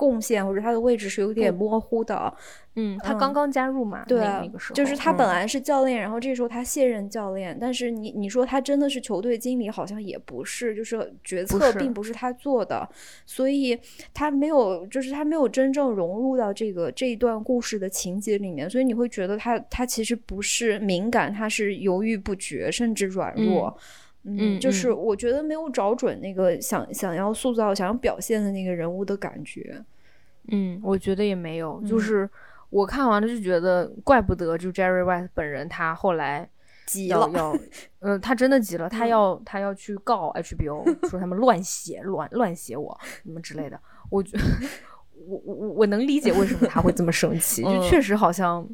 贡献或者他的位置是有点模糊的，嗯，他刚刚加入嘛，对，那个时候就是他本来是教练，然后这时候他卸任教练，但是你你说他真的是球队经理，好像也不是，就是决策并不是他做的，所以他没有，就是他没有真正融入到这个这一段故事的情节里面，所以你会觉得他他其实不是敏感，他是犹豫不决，甚至软弱。嗯，就是我觉得没有找准那个想想要塑造、想要表现的那个人物的感觉。嗯，我觉得也没有。就是我看完了就觉得，怪不得就 Jerry West 本人他后来急了，要，嗯，他真的急了，他要他要去告 HBO，说他们乱写、乱乱写我什么之类的。我觉我我我能理解为什么他会这么生气，就确实好像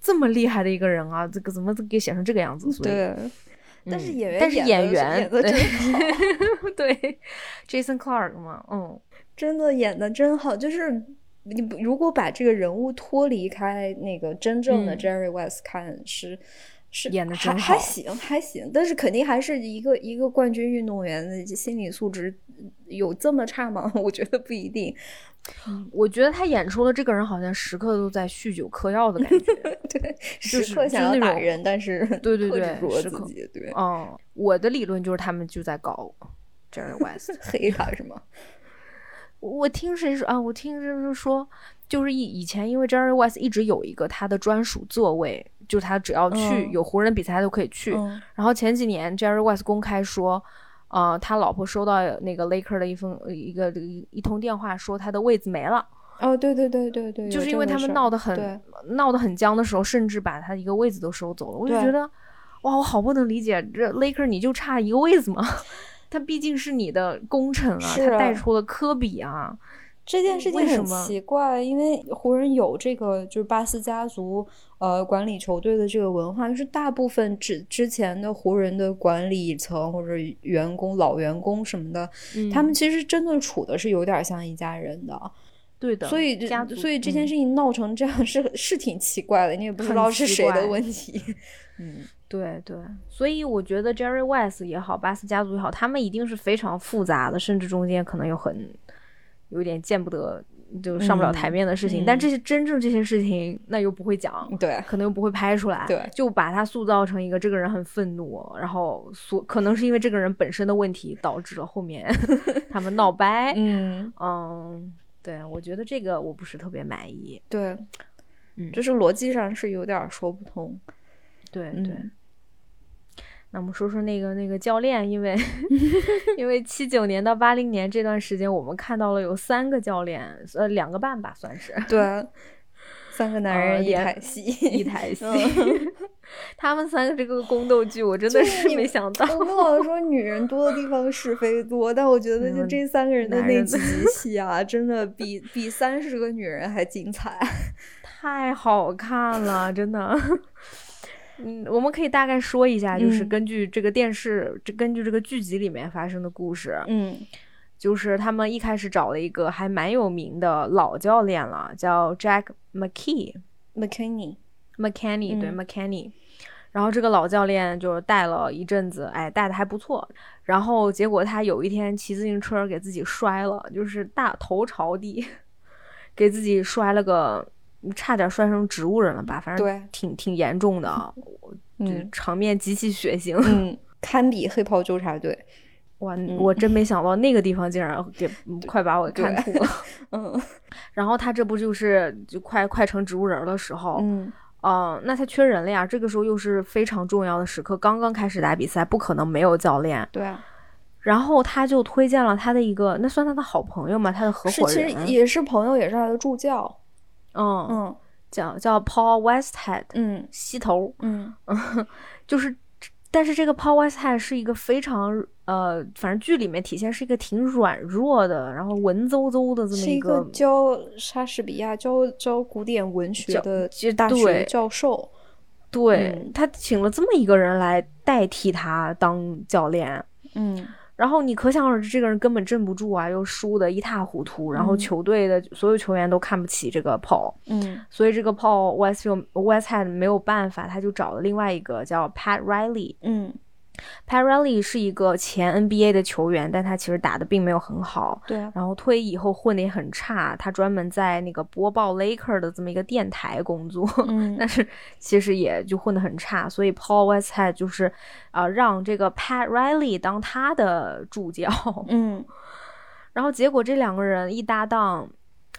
这么厉害的一一个人啊，这个怎么给写成这个样子？所以。但是演员，但是演员演的真 好，对，Jason Clark 嘛，嗯，真的演的真好。就是你如果把这个人物脱离开那个真正的 Jerry West 看，是是演的真好，还行还行。但是肯定还是一个一个冠军运动员的心理素质有这么差吗？我觉得不一定。我觉得他演出了这个人好像时刻都在酗酒嗑药的感觉，对，时刻想要打人，但是对对对，时刻对，嗯，我的理论就是他们就在搞 Jerry West 黑他是吗？我听谁说啊？我听就是说，就是以以前因为 Jerry West 一直有一个他的专属座位，就是他只要去有湖人比赛他都可以去。然后前几年 Jerry West 公开说。呃，他老婆收到那个 Laker 的一封一个一通电话，说他的位子没了。哦，对对对对对，就是因为他们闹得很闹得很僵的时候，甚至把他一个位子都收走了。我就觉得，哇，我好不能理解，这 Laker 你就差一个位子吗？他毕竟是你的功臣啊，他带出了科比啊。这件事情很奇怪，因为湖人有这个就是巴斯家族呃管理球队的这个文化，就是大部分之之前的湖人的管理层或者员工老员工什么的，他们其实真的处的是有点像一家人的，对的。所以所以这件事情闹成这样 是是挺奇怪的，你也不知道是谁的问题。嗯，对对。所以我觉得 Jerry West 也好，巴斯家族也好，他们一定是非常复杂的，甚至中间可能有很。有点见不得，就上不了台面的事情，但这些真正这些事情，那又不会讲，对，可能又不会拍出来，对，就把他塑造成一个这个人很愤怒，然后所可能是因为这个人本身的问题导致了后面 他们闹掰，嗯。嗯，对，我觉得这个我不是特别满意，对，嗯，就是逻辑上是有点说不通，对。对。那我们说说那个那个教练，因为 因为七九年到八零年这段时间，我们看到了有三个教练，呃，两个半吧，算是对，三个男人一台戏，一台戏。他们三个这个宫斗剧，我真的是没想到。我们老说女人多的地方是非多，但我觉得就这三个人的那几集戏啊，真的比比三十个女人还精彩，太好看了，真的。嗯，我们可以大概说一下，就是根据这个电视，这根据这个剧集里面发生的故事，嗯，就是他们一开始找了一个还蛮有名的老教练了，叫 Jack McKee，McKinney，McKinney，对，McKinney。然后这个老教练就带了一阵子，哎，带的还不错。然后结果他有一天骑自行车给自己摔了，就是大头朝地，给自己摔了个。差点摔成植物人了吧？反正挺挺严重的，嗯，场面极其血腥，嗯，堪比黑袍纠察队。哇，我真没想到那个地方竟然给快把我给看吐了。嗯，然后他这不就是就快快成植物人的时候，嗯，哦，那他缺人了呀。这个时候又是非常重要的时刻，刚刚开始打比赛，不可能没有教练。对。然后他就推荐了他的一个，那算他的好朋友嘛，他的合伙人，其实也是朋友，也是他的助教。嗯。嗯，叫叫 Paul Westhead，嗯，西头，嗯，就是，但是这个 Paul Westhead 是一个非常呃，反正剧里面体现是一个挺软弱的，然后文绉绉的这么一个教莎士比亚教教古典文学的大学教授，对他请了这么一个人来代替他当教练，嗯。然后你可想而知，这个人根本镇不住啊，又输得一塌糊涂。然后球队的所有球员都看不起这个 Paul，嗯，所以这个 Paul Westfield Westhead 没有办法，他就找了另外一个叫 Pat Riley，嗯。P a r e l l y 是一个前 NBA 的球员，但他其实打的并没有很好。对。然后退役以后混的也很差，他专门在那个播报 Laker 的这么一个电台工作。嗯。但是其实也就混得很差，所以 Paul Westhead 就是啊，让这个 Pat Riley 当他的助教。嗯。然后结果这两个人一搭档。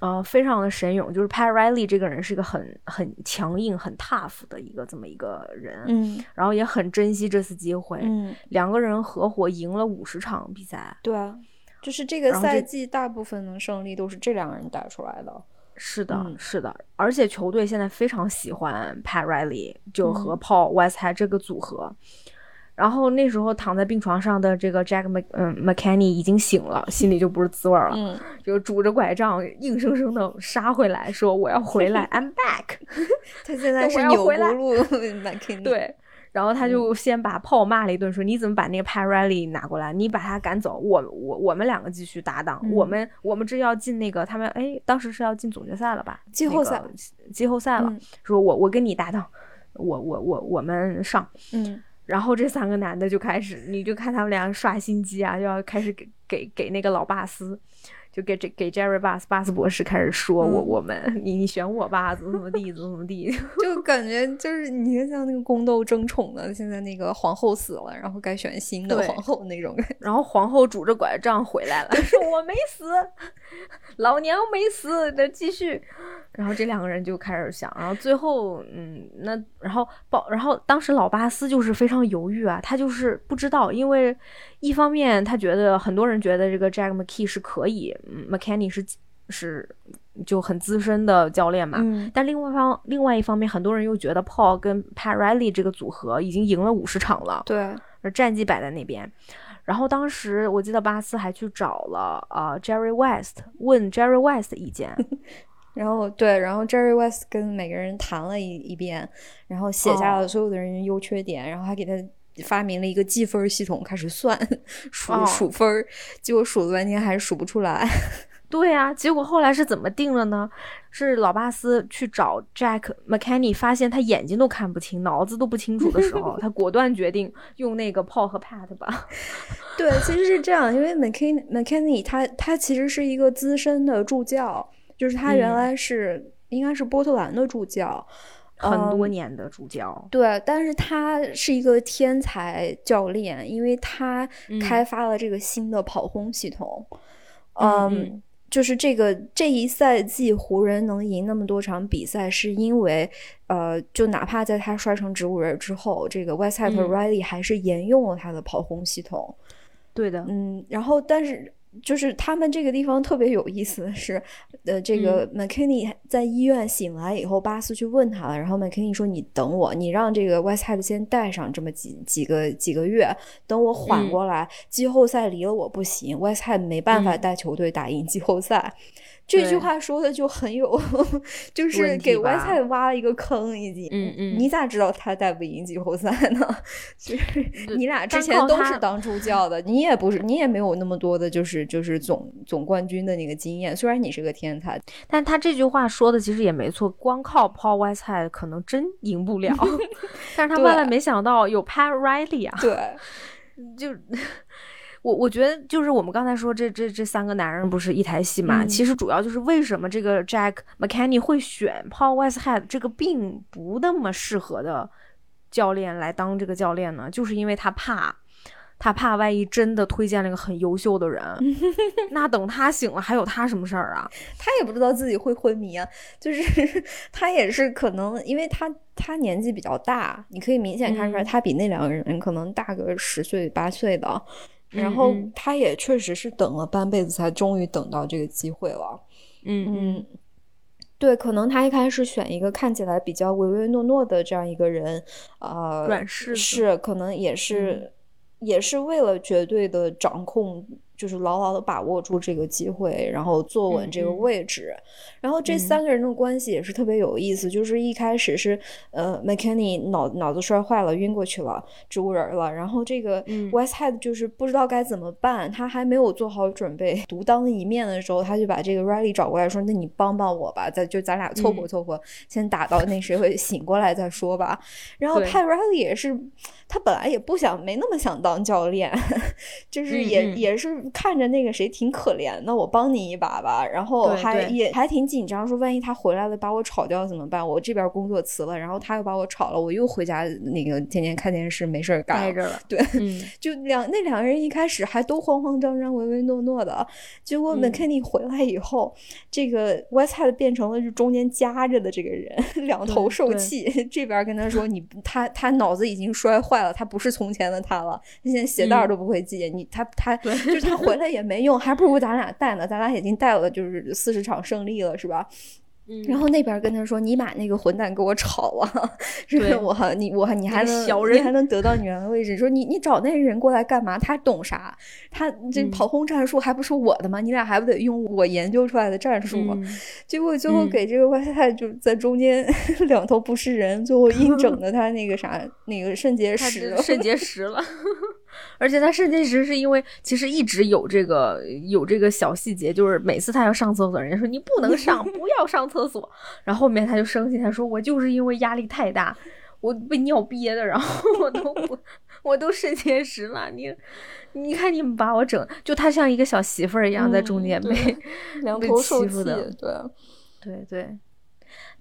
呃，非常的神勇，就是 Pat Riley 这个人是一个很很强硬、很 tough 的一个这么一个人，嗯，然后也很珍惜这次机会，嗯，两个人合伙赢了五十场比赛，对啊，就是这个赛季大部分的胜利都是这两个人带出来的，是的，是的，而且球队现在非常喜欢 Pat Riley，就和 Paul Westhead 这个组合。然后那时候躺在病床上的这个 Jack Mc 嗯 McKinney 已经醒了，心里就不是滋味了，就拄着拐杖硬生生的杀回来，说我要回来，I'm back。他现在是扭葫芦 McKinney。对，然后他就先把炮骂了一顿，说你怎么把那个 Pat Riley 拿过来？你把他赶走，我我我们两个继续搭档，我们我们这要进那个他们哎，当时是要进总决赛了吧？季后赛，季后赛了。说我我跟你搭档，我我我我们上。嗯。然后这三个男的就开始，你就看他们俩耍心机啊，就要开始给给给那个老爸撕。就给这给 Jerry Bass 巴斯博士开始说我我们你你选我吧怎么怎么地怎么怎么地，就感觉就是你看像那个宫斗争宠的，现在那个皇后死了，然后该选新的皇后那种。然后皇后拄着拐杖回来了，说我没死，老娘没死，得继续。然后这两个人就开始想，然后最后嗯那然后报然后当时老巴斯就是非常犹豫啊，他就是不知道，因为一方面他觉得很多人觉得这个 Jack McKee 是可以。McKinney 是是就很资深的教练嘛，但另外方另外一方面，很多人又觉得 Paul 跟 Pat Riley 这个组合已经赢了五十场了，对，而战绩摆在那边。然后当时我记得巴斯还去找了啊 Jerry West，问 Jerry West 的意见。然后对，然后 Jerry West 跟每个人谈了一一遍，然后写下了所有的人优缺点，然后还给他。发明了一个计分系统，开始算 数数分儿，结果数了半天还是数不出来。对呀，结果后来是怎么定了呢？是老巴斯去找 Jack McKinney，发现他眼睛都看不清，脑子都不清楚的时候，他果断决定用那个 Paul 和 Pat 吧。对，其实是这样，因为 McKinney 他他其实是一个资深的助教，就是他原来是应该是波特兰的助教。很多年的助教，对，但是他是一个天才教练，因为他开发了这个新的跑轰系统。嗯，就是这个这一赛季湖人能赢那么多场比赛，是因为呃，就哪怕在他摔成植物人之后，这个 West Side Riley 还是沿用了他的跑轰系统。对的，嗯，然后但是。就是他们这个地方特别有意思的是，呃，这个 McKinney 在医院醒来以后，巴斯去问他了，然后 McKinney 说：“你等我，你让这个 Westhead 先带上这么几几个几个月，等我缓过来，季后赛离了我不行，Westhead 没办法带球队打赢季后赛。”这句话说的就很有，就是给 Y 菜挖了一个坑，已经。嗯嗯。你咋知道他带不赢季后赛呢？就是你俩之前都是当助教的，你也不是，你也没有那么多的，就是就是总总冠军的那个经验。虽然你是个天才，但他这句话说的其实也没错，光靠 Paul Y 菜可能真赢不了。但是他万万没想到有 Pat Riley 啊。对。就我我觉得就是我们刚才说这这这三个男人不是一台戏嘛？其实主要就是为什么这个 Jack McCanny 会选 Paul Westhead 这个并不那么适合的教练来当这个教练呢？就是因为他怕，他怕万一真的推荐了一个很优秀的人，那等他醒了还有他什么事儿啊？他也不知道自己会昏迷啊，就是 他也是可能，因为他他年纪比较大，你可以明显看出来他比那两个人可能大个十岁八岁的。然后他也确实是等了半辈子才终于等到这个机会了，嗯嗯，对，可能他一开始选一个看起来比较唯唯诺诺的这样一个人，呃，软柿是可能也是也是为了绝对的掌控。就是牢牢的把握住这个机会，然后坐稳这个位置。然后这三个人的关系也是特别有意思。就是一开始是呃，McKenny 脑脑子摔坏了，晕过去了，植物人了。然后这个 Westhead 就是不知道该怎么办，他还没有做好准备独当一面的时候，他就把这个 Riley 找过来说：“那你帮帮我吧，咱就咱俩凑合凑合，先打到那谁会醒过来再说吧。”然后 Pat Riley 也是，他本来也不想，没那么想当教练，就是也也是。看着那个谁挺可怜的，我帮你一把吧。然后还也还挺紧张，说万一他回来了把我炒掉怎么办？我这边工作辞了，然后他又把我炒了，我又回家那个天天看电视没事儿干。待着了。对，就两那两个人一开始还都慌慌张张、唯唯诺诺的，结果 McKenny 回来以后，这个 Westhead 变成了就中间夹着的这个人，两头受气。这边跟他说你他他脑子已经摔坏了，他不是从前的他了，他现在鞋带都不会系。你他他就是他。回来也没用，还不如咱俩带呢。咱俩已经带了，就是四十场胜利了，是吧？然后那边跟他说：“你把那个混蛋给我炒了，是我你我你还能小人，你还能得到女人的位置。说你你找那人过来干嘛？他懂啥？他这跑轰战术还不是我的吗？你俩还不得用我研究出来的战术吗？结果最后给这个外太就在中间 两头不是人，最后硬整的他那个啥那个肾结石，肾结 石了。”而且他肾结石是因为其实一直有这个有这个小细节，就是每次他要上厕所，人家说你不能上，不要上厕所。然后后面他就生气，他说我就是因为压力太大，我被尿憋的，然后我都不 我都肾结石了。你你看你们把我整，就他像一个小媳妇儿一样在中间被两头受气的，对对对。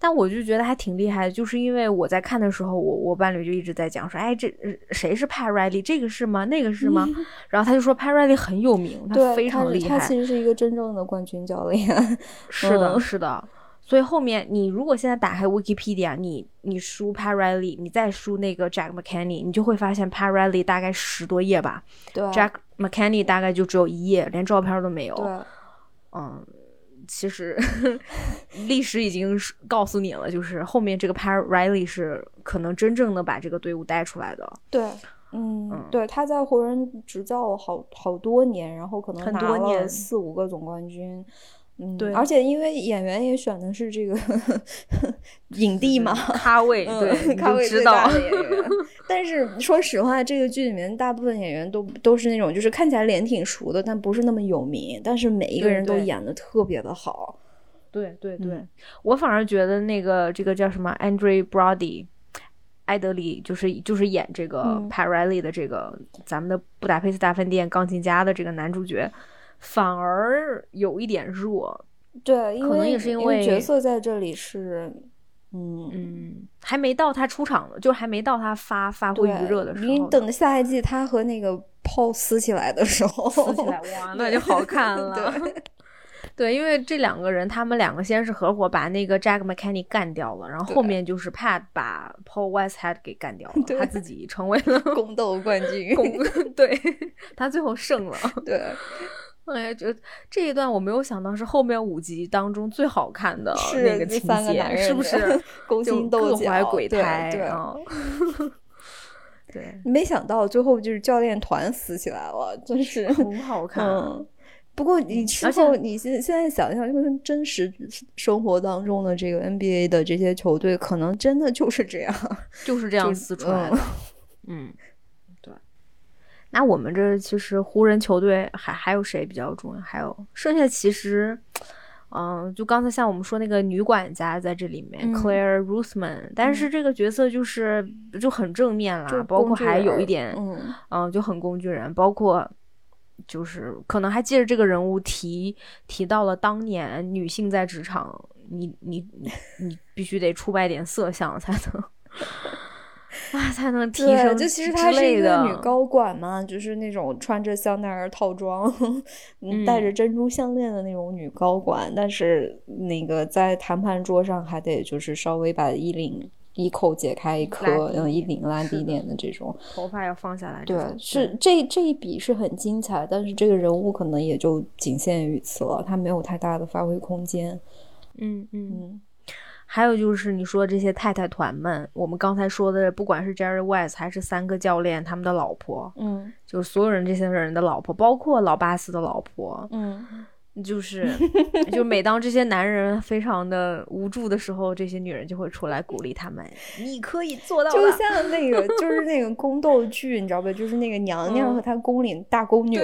但我就觉得还挺厉害的，就是因为我在看的时候，我我伴侣就一直在讲说，哎，这谁是 Pat Riley？这个是吗？那个是吗？然后他就说 Pat Riley 很有名，他非常厉害。他其实是一个真正的冠军教练。是的，是的。所以后面你如果现在打开 Wikipedia，你你输 Pat Riley，你再输那个 Jack McCanny，你就会发现 Pat Riley 大概十多页吧。对。Jack McCanny 大概就只有一页，连照片都没有。对。嗯。其实 历史已经告诉你了，就是后面这个 Pat Riley 是可能真正的把这个队伍带出来的。对，嗯，对，他在湖人执教了好好多年，然后可能拿了四五个总冠军。嗯，对，而且因为演员也选的是这个 影帝嘛，咖位，对，咖位知道。但是说实话，这个剧里面大部分演员都都是那种，就是看起来脸挺熟的，但不是那么有名。但是每一个人都演的特别的好。对对对，我反而觉得那个这个叫什么 Andre Brody，埃德里，就是就是演这个 Pat Riley 的这个咱们的布达佩斯大饭店钢琴家的这个男主角。反而有一点弱，对，可能也是因为角色在这里是，嗯嗯，还没到他出场的，就还没到他发发挥余热的时候。你等下一季他和那个 Paul 撕起来的时候，撕起来哇，那就好看了。对，因为这两个人，他们两个先是合伙把那个 Jack McCanny 干掉了，然后后面就是 Pat 把 Paul Westhead 给干掉了，他自己成为了 宫斗冠军。对，他最后胜了。对。哎呀，这这一段我没有想到是后面五集当中最好看的那个情节，是不是 勾心斗角、各怀鬼胎？对，对，没想到最后就是教练团死起来了，真是很好看。不过你之后，你现现在想想，就是真实生活当中的这个 NBA 的这些球队，可能真的就是这样，就是这样撕出来的。嗯，对。那我们这其实湖人球队还还有谁比较重要？还有剩下其实，嗯，就刚才像我们说那个女管家在这里面，Claire Ruthman，但是这个角色就是就很正面啦，包括还有一点，嗯，就很工具人，包括。就是可能还借着这个人物提提到了当年女性在职场，你你你必须得出卖点色相才能 啊才能提升。就其实她是一个女高管嘛，就是那种穿着香奈儿套装，戴着珍珠项链的那种女高管，但是那个在谈判桌上还得就是稍微把衣领。衣扣解开一颗，嗯，一领拉低点的这种，头发要放下来。对，是这这一笔是很精彩，但是这个人物可能也就仅限于此了，他没有太大的发挥空间。嗯嗯。还有就是你说这些太太团们，我们刚才说的，不管是 Jerry West 还是三个教练他们的老婆，嗯，就是所有人这些人的老婆，包括老巴斯的老婆，嗯。就是，就每当这些男人非常的无助的时候，这些女人就会出来鼓励他们：“你可以做到。”就像那个，就是那个宫斗剧，你知道吧？就是那个娘娘和她宫里大宫女，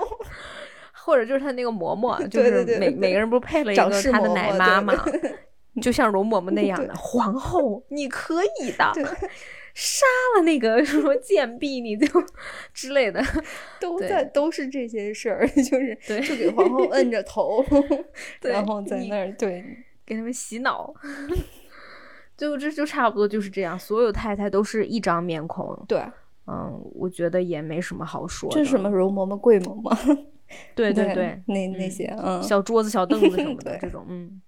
或者就是她那个嬷嬷，就是每每个人不是配了一个她的奶妈嘛，就像容嬷嬷那样的皇后，你可以的。杀了那个什么贱婢，你就之类的，都在都是这些事儿，就是就给皇后摁着头，然后在那儿对给他们洗脑，就这就差不多就是这样。所有太太都是一张面孔，对，嗯，我觉得也没什么好说。这是什么容嬷嬷、贵嬷嬷？对 对对，那那些嗯，小桌子、小凳子什么的 这种，嗯。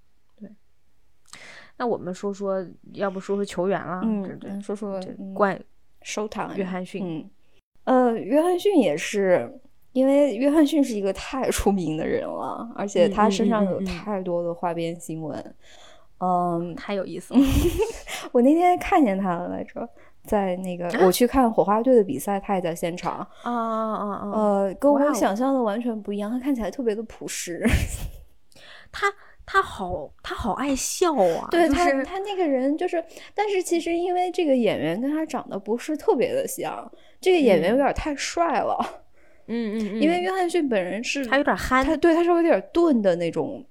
那我们说说，要不说说球员了？嗯，说说冠收场约翰逊。嗯，呃，约翰逊也是，因为约翰逊是一个太出名的人了，而且他身上有太多的花边新闻。嗯，太有意思了。我那天看见他了来着，在那个我去看火花队的比赛，他也在现场。啊啊啊啊！呃，跟我想象的完全不一样，他看起来特别的朴实。他。他好，他好爱笑啊！对他，他那个人就是，但是其实因为这个演员跟他长得不是特别的像，这个演员有点太帅了。嗯嗯嗯。因为约翰逊本人是他有点憨，他对他稍微有点钝的那种，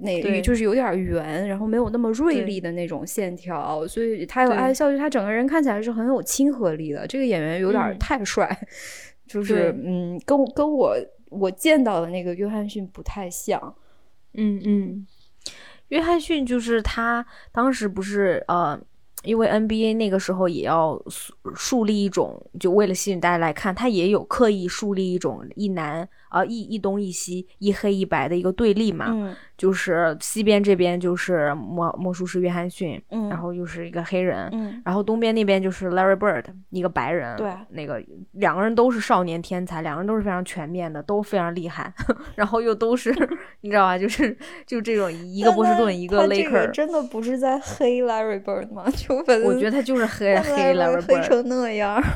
那就是有点圆，然后没有那么锐利的那种线条，所以他有爱笑，就他整个人看起来是很有亲和力的。这个演员有点太帅，就是嗯，跟跟我我见到的那个约翰逊不太像。嗯嗯，约翰逊就是他当时不是呃，因为 NBA 那个时候也要树树立一种，就为了吸引大家来看，他也有刻意树立一种一男。啊，一一东一西，一黑一白的一个对立嘛，就是西边这边就是魔魔术师约翰逊，然后又是一个黑人，然后东边那边就是 Larry Bird，一个白人，对，那个两个人都是少年天才，两个人都是非常全面的，都非常厉害，然后又都是你知道吧，就是就这种一个波士顿，一个 Laker，真的不是在黑 Larry Bird 吗？就我觉得他就是黑黑 Larry Bird 成那样。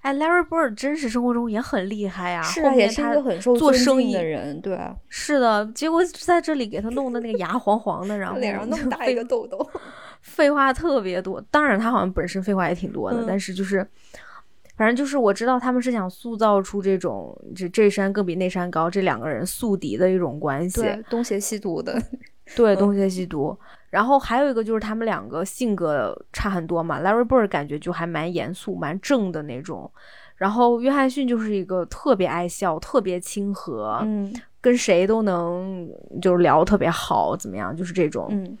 哎，Larry Bird 真实生活中也很厉害呀，是啊，也是一个很受做生意的人，对，是的。结果在这里给他弄的那个牙黄黄的，然后 脸上那么大一个痘痘，废话特别多。当然，他好像本身废话也挺多的，但是就是，反正就是我知道他们是想塑造出这种这这山更比那山高，这两个人宿敌的一种关系，东邪西毒的，对，东邪西毒。然后还有一个就是他们两个性格差很多嘛，Larry Bird 感觉就还蛮严肃、蛮正的那种，然后约翰逊就是一个特别爱笑、特别亲和，嗯，跟谁都能就是聊特别好，怎么样，就是这种，嗯。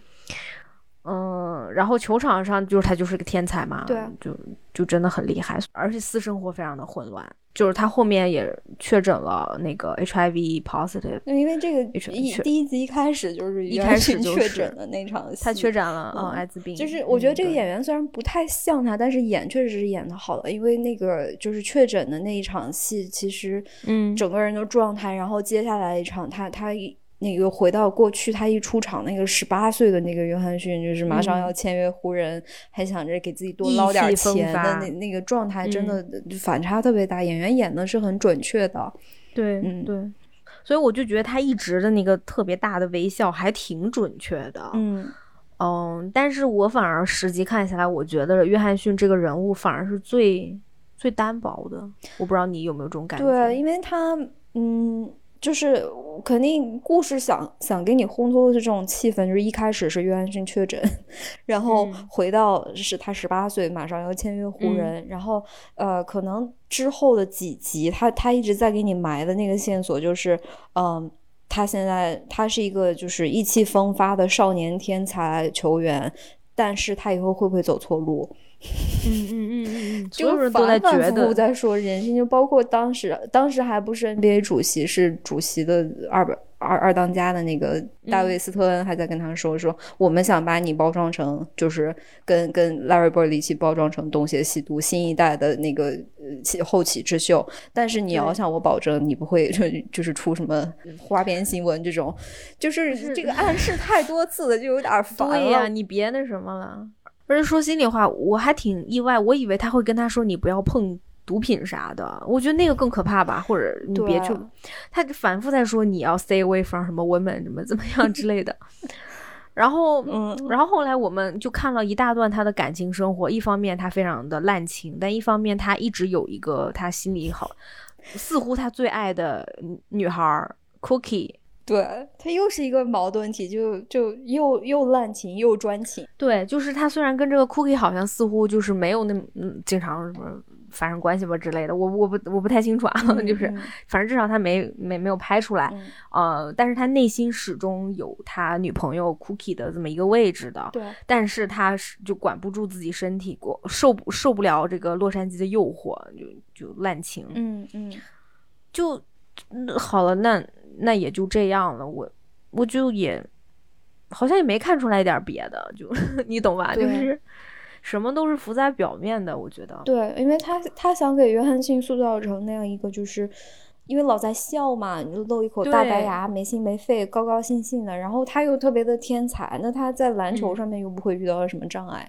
嗯，然后球场上就是他就是个天才嘛，对，就就真的很厉害，而且私生活非常的混乱，就是他后面也确诊了那个 HIV positive，因为这个一第一集一开始就是一开始确诊的那场戏，他确诊了嗯艾滋病，就是我觉得这个演员虽然不太像他，但是演确实是演的好的，因为那个就是确诊的那一场戏，其实嗯整个人的状态，然后接下来一场他他。那个回到过去，他一出场，那个十八岁的那个约翰逊，就是马上要签约湖人，还想着给自己多捞点钱的那那个状态，真的反差特别大。演员演的是很准确的，对，嗯，对。所以我就觉得他一直的那个特别大的微笑还挺准确的。嗯嗯，但是我反而实际看下来，我觉得约翰逊这个人物反而是最最单薄的。我不知道你有没有这种感觉？对，因为他嗯。就是肯定故事想想给你烘托的是这种气氛，就是一开始是约翰逊确诊，然后回到是他十八岁，马上要签约湖人，然后呃，可能之后的几集，他他一直在给你埋的那个线索就是，嗯，他现在他是一个就是意气风发的少年天才球员，但是他以后会不会走错路？嗯嗯嗯嗯嗯，就是反反复复在说这件事情，就包括当时当时还不是 NBA 主席，是主席的二二二当家的那个大卫斯特恩还在跟他说说，我们想把你包装成就是跟跟 Larry Bird 一起包装成东邪西毒新一代的那个起后起之秀，但是你要向我保证，你不会 就就是出什么花边新闻这种，就是这个暗示太多次了，就有点烦了。对呀，你别那什么了。而且说心里话，我还挺意外，我以为他会跟他说你不要碰毒品啥的，我觉得那个更可怕吧，或者你别去，他反复在说你要 stay away from 什么 women 怎么怎么样之类的。然后，嗯，然后后来我们就看了一大段他的感情生活，一方面他非常的滥情，但一方面他一直有一个他心里好，似乎他最爱的女孩 Cookie。对他又是一个矛盾体，就就又又滥情又专情。对，就是他虽然跟这个 Cookie 好像似乎就是没有那嗯经常什么发生关系吧之类的，我我不我不太清楚啊，就是反正至少他没没没有拍出来，呃，但是他内心始终有他女朋友 Cookie 的这么一个位置的。对，但是他是就管不住自己身体，过受不受不了这个洛杉矶的诱惑，就就滥情。嗯嗯，就好了那。那也就这样了，我我就也好像也没看出来点别的，就 你懂吧？就是什么都是浮在表面的，我觉得。对，因为他他想给约翰逊塑造成那样一个，就是因为老在笑嘛，你就露一口大白牙，没心没肺，高高兴兴的，然后他又特别的天才，那他在篮球上面又不会遇到什么障碍。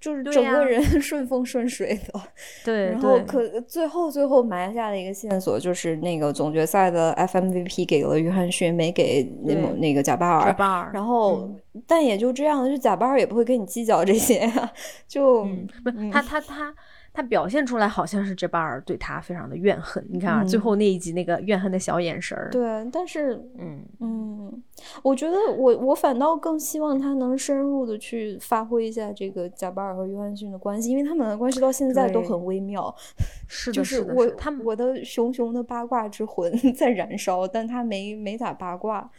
就是整个人 顺风顺水的，对，然后可最后最后埋下的一个线索就是那个总决赛的 FMVP 给了约翰逊，没给那那个贾巴尔。贾巴尔。然后，但也就这样，就贾巴尔也不会跟你计较这些，就不他他他。他表现出来好像是这巴尔对他非常的怨恨，你看啊，最后那一集那个怨恨的小眼神儿。对，但是，嗯嗯，我觉得我我反倒更希望他能深入的去发挥一下这个贾巴尔和约翰逊的关系，因为他们的关系到现在都很微妙。是的，就是我他我的熊熊的八卦之魂 在燃烧，但他没没咋八卦。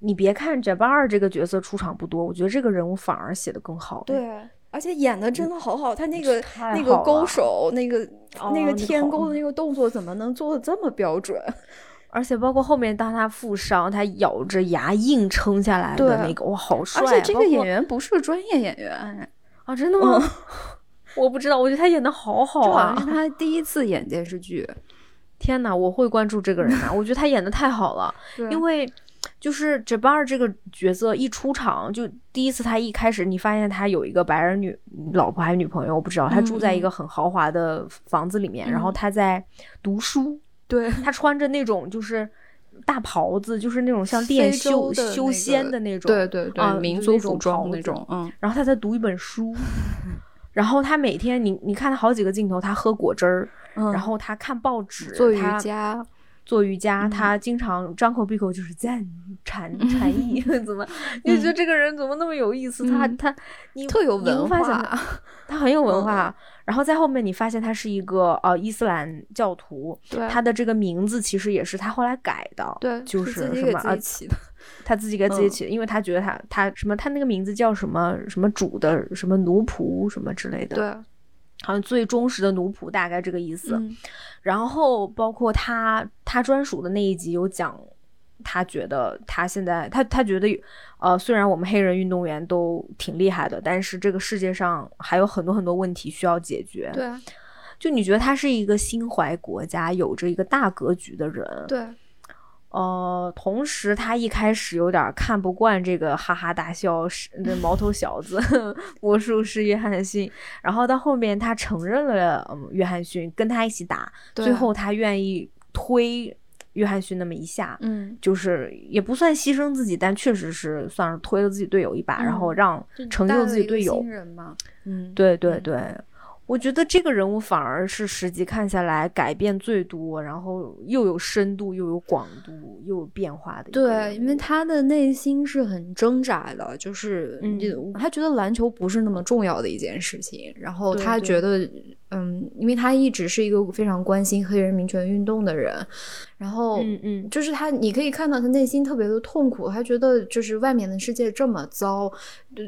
你别看贾巴尔这个角色出场不多，我觉得这个人物反而写的更好。对。而且演的真的好好，他那个那个勾手，那个那个天勾的那个动作，怎么能做的这么标准？而且包括后面当他负伤，他咬着牙硬撑下来的那个，哇，好帅！而且这个演员不是个专业演员啊，真的吗？我不知道，我觉得他演的好好啊，是他第一次演电视剧。天哪，我会关注这个人啊！我觉得他演的太好了，因为。就是 Jabbar 这个角色一出场，就第一次他一开始，你发现他有一个白人女老婆还是女朋友，我不知道。他住在一个很豪华的房子里面，然后他在读书。对，他穿着那种就是大袍子，就是那种像练修修仙的那种，对对对，民族服装那种。嗯，然后他在读一本书，然后他每天，你你看他好几个镜头，他喝果汁儿，然后他看报纸，做瑜伽。做瑜伽，他经常张口闭口就是赞禅 禅意，怎么？你觉得这个人怎么那么有意思？他他，你特有文化，他很有文化。然后在后面你发现他是一个呃伊斯兰教徒，他的这个名字其实也是他后来改的，对，就是什么啊起的，他自己给自己起的，因为他觉得他他什么他那个名字叫什么什么主的什么奴仆什么之类的，对，好像最忠实的奴仆，大概这个意思。然后包括他他专属的那一集有讲，他觉得他现在他他觉得，呃，虽然我们黑人运动员都挺厉害的，但是这个世界上还有很多很多问题需要解决。对，就你觉得他是一个心怀国家、有着一个大格局的人。对。呃，同时他一开始有点看不惯这个哈哈大笑是那毛头小子 魔术师约翰逊，然后到后面他承认了嗯约翰逊跟他一起打，最后他愿意推约翰逊那么一下，嗯，就是也不算牺牲自己，但确实是算是推了自己队友一把，然后让成就自己队友。嗯，对对对。我觉得这个人物反而是十集看下来改变最多，然后又有深度，又有广度，又有变化的。对，因为他的内心是很挣扎的，就是嗯，他觉得篮球不是那么重要的一件事情，然后他觉得，嗯，因为他一直是一个非常关心黑人民权运动的人，然后嗯嗯，就是他，你可以看到他内心特别的痛苦，他觉得就是外面的世界这么糟，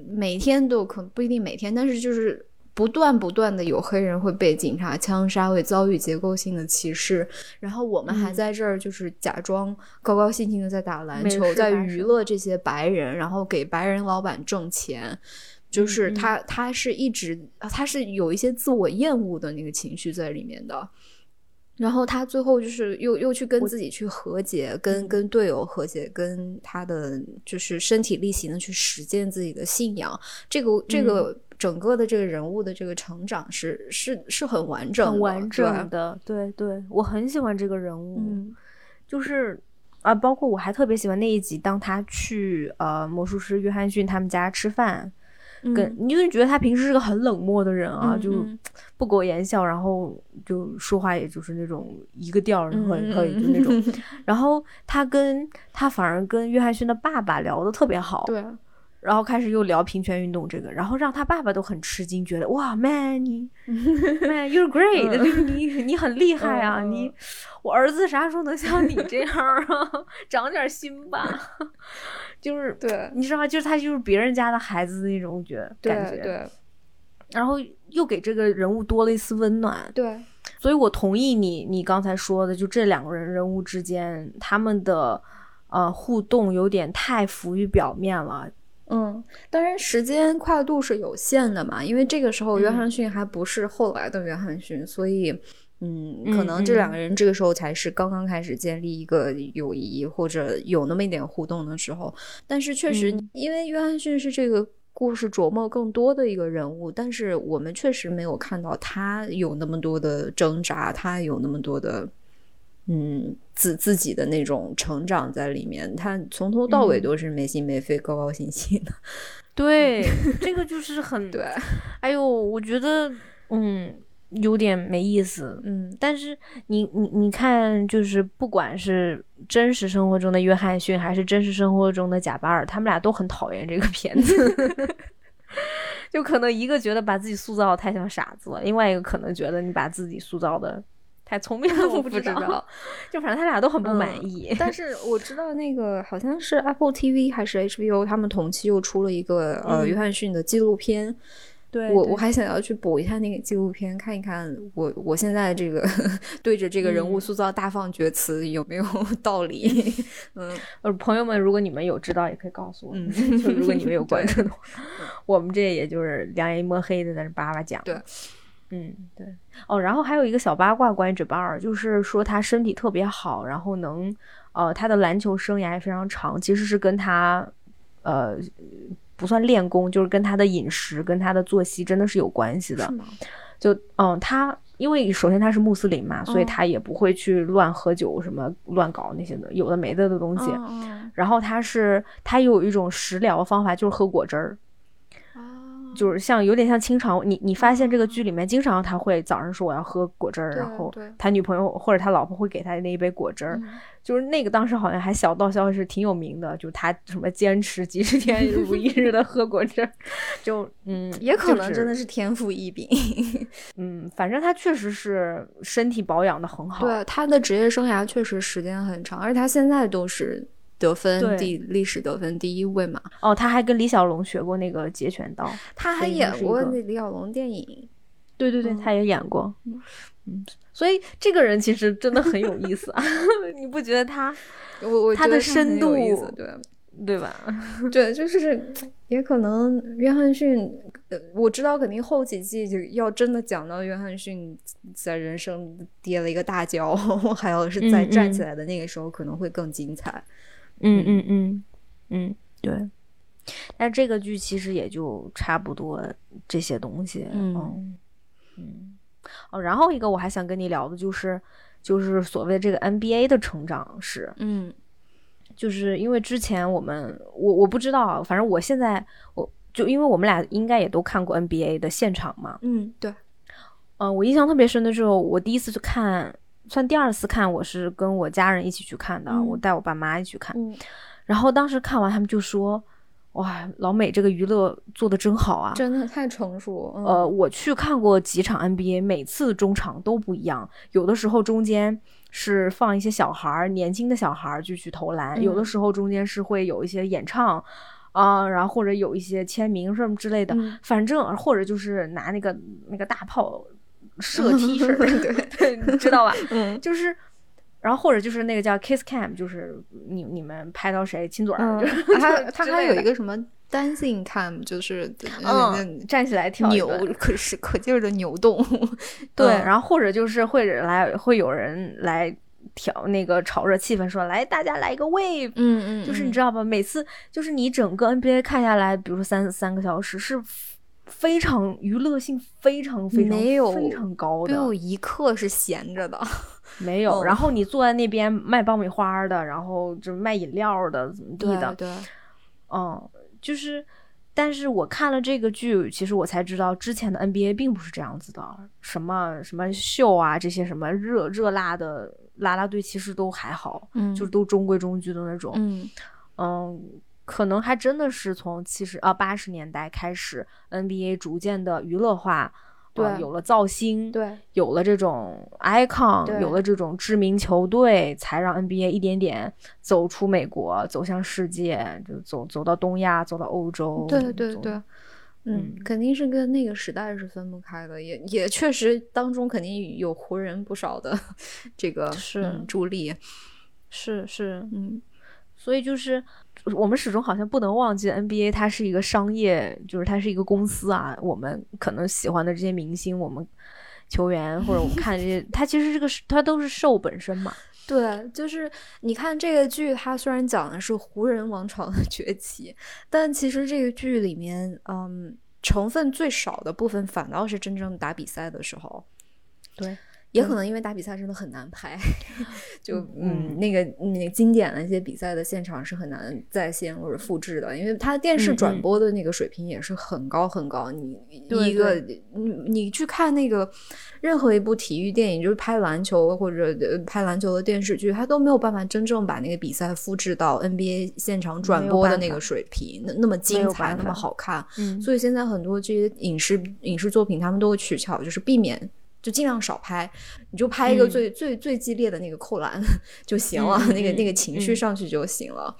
每天都可不一定每天，但是就是。不断不断的有黑人会被警察枪杀，会遭遇结构性的歧视，然后我们还在这儿就是假装高高兴兴的在打篮球，在娱乐这些白人，然后给白人老板挣钱，就是他他是一直他是有一些自我厌恶的那个情绪在里面的。然后他最后就是又又去跟自己去和解，跟跟队友和解，跟他的就是身体力行的去实践自己的信仰。这个这个整个的这个人物的这个成长是是是很完整、很完整的。对对，我很喜欢这个人物，就是啊，包括我还特别喜欢那一集，当他去呃魔术师约翰逊他们家吃饭。跟你就觉得他平时是个很冷漠的人啊，就不苟言笑，然后就说话也就是那种一个调儿，很可以就那种。然后他跟他反而跟约翰逊的爸爸聊的特别好，对。然后开始又聊平权运动这个，然后让他爸爸都很吃惊，觉得哇，man 你，man you're great，你你很厉害啊，你我儿子啥时候能像你这样啊？长点心吧。就是对，你知道吗？就是他就是别人家的孩子那种觉感觉，对，然后又给这个人物多了一丝温暖，对，所以我同意你你刚才说的，就这两个人人物之间他们的呃互动有点太浮于表面了，嗯，当然时间跨度是有限的嘛，因为这个时候约翰逊还不是后来的约翰逊，所以。嗯，可能这两个人这个时候才是刚刚开始建立一个友谊，或者有那么一点互动的时候。但是确实，因为约翰逊是这个故事琢磨更多的一个人物，但是我们确实没有看到他有那么多的挣扎，他有那么多的嗯自自己的那种成长在里面。他从头到尾都是没心没肺、高高兴兴的。对，这个就是很对。哎呦，我觉得嗯。有点没意思，嗯，但是你你你看，就是不管是真实生活中的约翰逊，还是真实生活中的贾巴尔，他们俩都很讨厌这个片子，就可能一个觉得把自己塑造的太像傻子了，另外一个可能觉得你把自己塑造的太聪明 了，我不知道，就反正他俩都很不满意。但是我知道那个好像是 Apple TV 还是 HBO，他们同期又出了一个呃约翰逊的纪录片。对我我还想要去补一下那个纪录片，看一看我我现在这个 对着这个人物塑造大放厥词有没有 道理？嗯，呃，朋友们，如果你们有知道，也可以告诉我。嗯，就如果你们有关注的话，我们这也就是两眼一抹黑的在这叭叭讲。对，嗯，对。哦，然后还有一个小八卦关于这巴尔，就是说他身体特别好，然后能呃他的篮球生涯也非常长，其实是跟他呃。不算练功，就是跟他的饮食、跟他的作息真的是有关系的。就嗯，他因为首先他是穆斯林嘛，所以他也不会去乱喝酒、什么乱搞那些的有的没的的东西。然后他是他有一种食疗方法，就是喝果汁儿。就是像有点像清朝，你你发现这个剧里面经常他会早上说我要喝果汁儿，然后他女朋友或者他老婆会给他那一杯果汁儿，就是那个当时好像还小道消息是挺有名的，就是他什么坚持几十天如一日的喝果汁儿，就嗯，也可能真的是天赋异禀，嗯，反正他确实是身体保养的很好，对他的职业生涯确实时间很长，而且他现在都是。得分第历史得分第一位嘛？哦，他还跟李小龙学过那个截拳道，他还演过那李小龙电影。对对对，他也演过。嗯，所以这个人其实真的很有意思啊！你不觉得他？我我他的深度，对对吧？对，就是也可能约翰逊，呃，我知道肯定后几季就要真的讲到约翰逊在人生跌了一个大跤，还有是再站起来的那个时候，可能会更精彩。嗯嗯嗯嗯嗯嗯，对。但这个剧其实也就差不多这些东西。嗯嗯，哦，然后一个我还想跟你聊的就是，就是所谓这个 NBA 的成长史。嗯，就是因为之前我们我我不知道，反正我现在我就因为我们俩应该也都看过 NBA 的现场嘛。嗯，对。嗯，我印象特别深的时候，我第一次去看，算第二次看，我是跟我家人一起去看的，我带我爸妈一起去看。嗯，然后当时看完，他们就说。哇，老美这个娱乐做的真好啊！真的太成熟。呃，我去看过几场 NBA，每次中场都不一样。有的时候中间是放一些小孩儿，年轻的小孩儿就去投篮；有的时候中间是会有一些演唱，啊，然后或者有一些签名什么之类的。反正或者就是拿那个那个大炮射 T 恤，对 对，知道吧？嗯，就是。然后或者就是那个叫 kiss cam，就是你你们拍到谁亲嘴儿，他他还有一个什么 dancing cam，就是嗯站起来跳扭，可是可劲儿的扭动。对，然后或者就是会来会有人来调那个炒热气氛，说来大家来一个 wave，嗯嗯，就是你知道吧？每次就是你整个 NBA 看下来，比如说三三个小时，是非常娱乐性非常非常没有非常高的，没有一刻是闲着的。没有，然后你坐在那边卖爆米花的，然后就卖饮料的，怎么地的？对，嗯，就是，但是我看了这个剧，其实我才知道之前的 NBA 并不是这样子的，什么什么秀啊，这些什么热热辣的啦啦队，其实都还好，嗯，就是都中规中矩的那种，嗯嗯，可能还真的是从七十啊八十年代开始，NBA 逐渐的娱乐化。对，有了造星，对，有了这种 icon，有了这种知名球队，才让 NBA 一点点走出美国，走向世界，就走走到东亚，走到欧洲。对对对，嗯，肯定是跟那个时代是分不开的，也也确实当中肯定有湖人不少的这个是助力，是是，嗯。所以就是，我们始终好像不能忘记 NBA，它是一个商业，就是它是一个公司啊。我们可能喜欢的这些明星，我们球员或者我们看这些，它其实这个它都是 show 本身嘛。对，就是你看这个剧，它虽然讲的是湖人王朝的崛起，但其实这个剧里面，嗯，成分最少的部分反倒是真正打比赛的时候。对。也可能因为打比赛真的很难拍，就嗯，那个那经典的一些比赛的现场是很难再现或者复制的，因为它电视转播的那个水平也是很高很高。你一个你你去看那个任何一部体育电影，就是拍篮球或者拍篮球的电视剧，它都没有办法真正把那个比赛复制到 NBA 现场转播的那个水平，那那么精彩，那么好看。嗯，所以现在很多这些影视影视作品，他们都会取巧，就是避免。就尽量少拍，你就拍一个最最最激烈的那个扣篮 就行了，那个那个情绪上去就行了。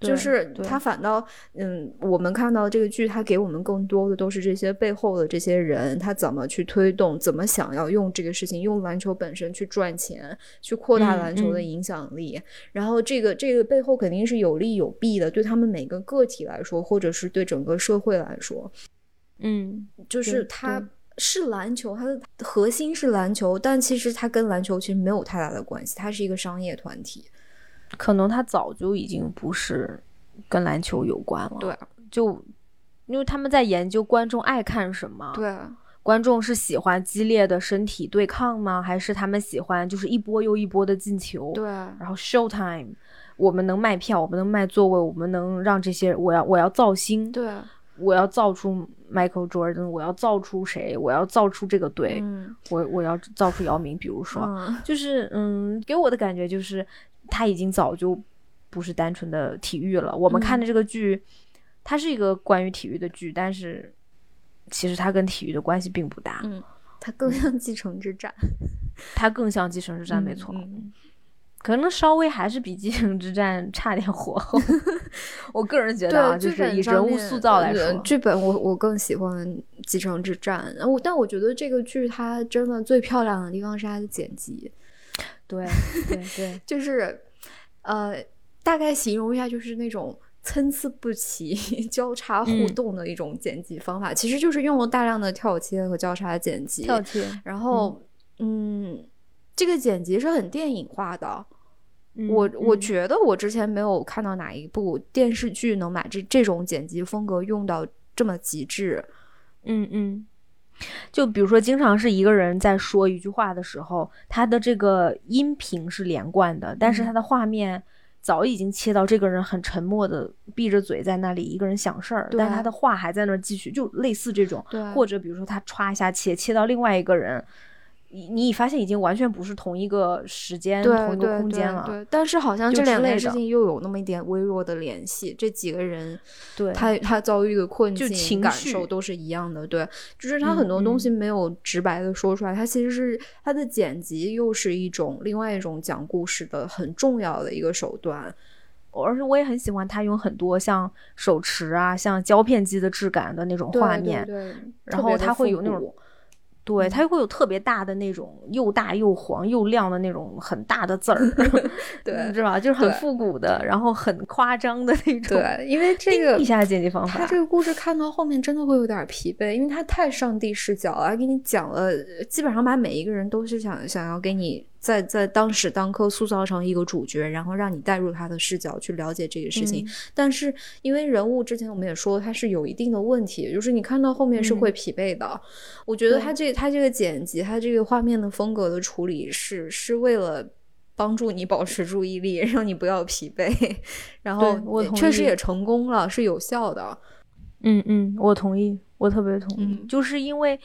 就是他反倒，嗯，我们看到这个剧，他给我们更多的都是这些背后的这些人，他怎么去推动，怎么想要用这个事情，用篮球本身去赚钱，去扩大篮球的影响力。然后这个这个背后肯定是有利有弊的，对他们每个个体来说，或者是对整个社会来说，嗯，就是他。是篮球，它的核心是篮球，但其实它跟篮球其实没有太大的关系，它是一个商业团体。可能它早就已经不是跟篮球有关了。对，就因为他们在研究观众爱看什么。对，观众是喜欢激烈的身体对抗吗？还是他们喜欢就是一波又一波的进球？对，然后 show time，我们能卖票，我们能卖座位，我们能让这些我要我要造星。对。我要造出 Michael Jordan，我要造出谁？我要造出这个队，我我要造出姚明。比如说，就是嗯，给我的感觉就是他已经早就不是单纯的体育了。我们看的这个剧，它是一个关于体育的剧，但是其实它跟体育的关系并不大。嗯，它更像继承之战，它更像继承之战，没错。可能稍微还是比《继承之战》差点火候，我个人觉得啊，就是以人物塑造来说，剧本我我更喜欢《继承之战》。我但我觉得这个剧它真的最漂亮的地方是它的剪辑，对 对对，就是呃，大概形容一下，就是那种参差不齐、交叉互动的一种剪辑方法，其实就是用了大量的跳切和交叉剪辑，跳切，然后嗯。这个剪辑是很电影化的，我我觉得我之前没有看到哪一部电视剧能把这这种剪辑风格用到这么极致。嗯嗯，就比如说，经常是一个人在说一句话的时候，他的这个音频是连贯的，但是他的画面早已经切到这个人很沉默的闭着嘴在那里一个人想事儿，但他的话还在那儿继续，就类似这种，或者比如说他歘一下切切到另外一个人。你你发现已经完全不是同一个时间、同一个空间了。对，但是好像这两件事情又有那么一点微弱的联系。这几个人，对，他他遭遇的困境、情感受都是一样的。对，就是他很多东西没有直白的说出来，他其实是他的剪辑又是一种另外一种讲故事的很重要的一个手段。而且我也很喜欢他用很多像手持啊、像胶片机的质感的那种画面，对，然后他会有那种。对，它会有特别大的那种又大又黄又亮的那种很大的字儿，对，是吧？就是很复古的，然后很夸张的那种。对，因为这个地下剪辑方法，他这个故事看到后面真的会有点疲惫，因为他太上帝视角了，给你讲了，基本上把每一个人都是想想要给你。在在当时当刻塑造成一个主角，然后让你带入他的视角去了解这个事情。但是因为人物之前我们也说他是有一定的问题，就是你看到后面是会疲惫的。我觉得他这他这个剪辑，他这个画面的风格的处理是是为了帮助你保持注意力，让你不要疲惫。然后我确实也成功了，是有效的。嗯嗯，我同意，我特别同意，就是因为。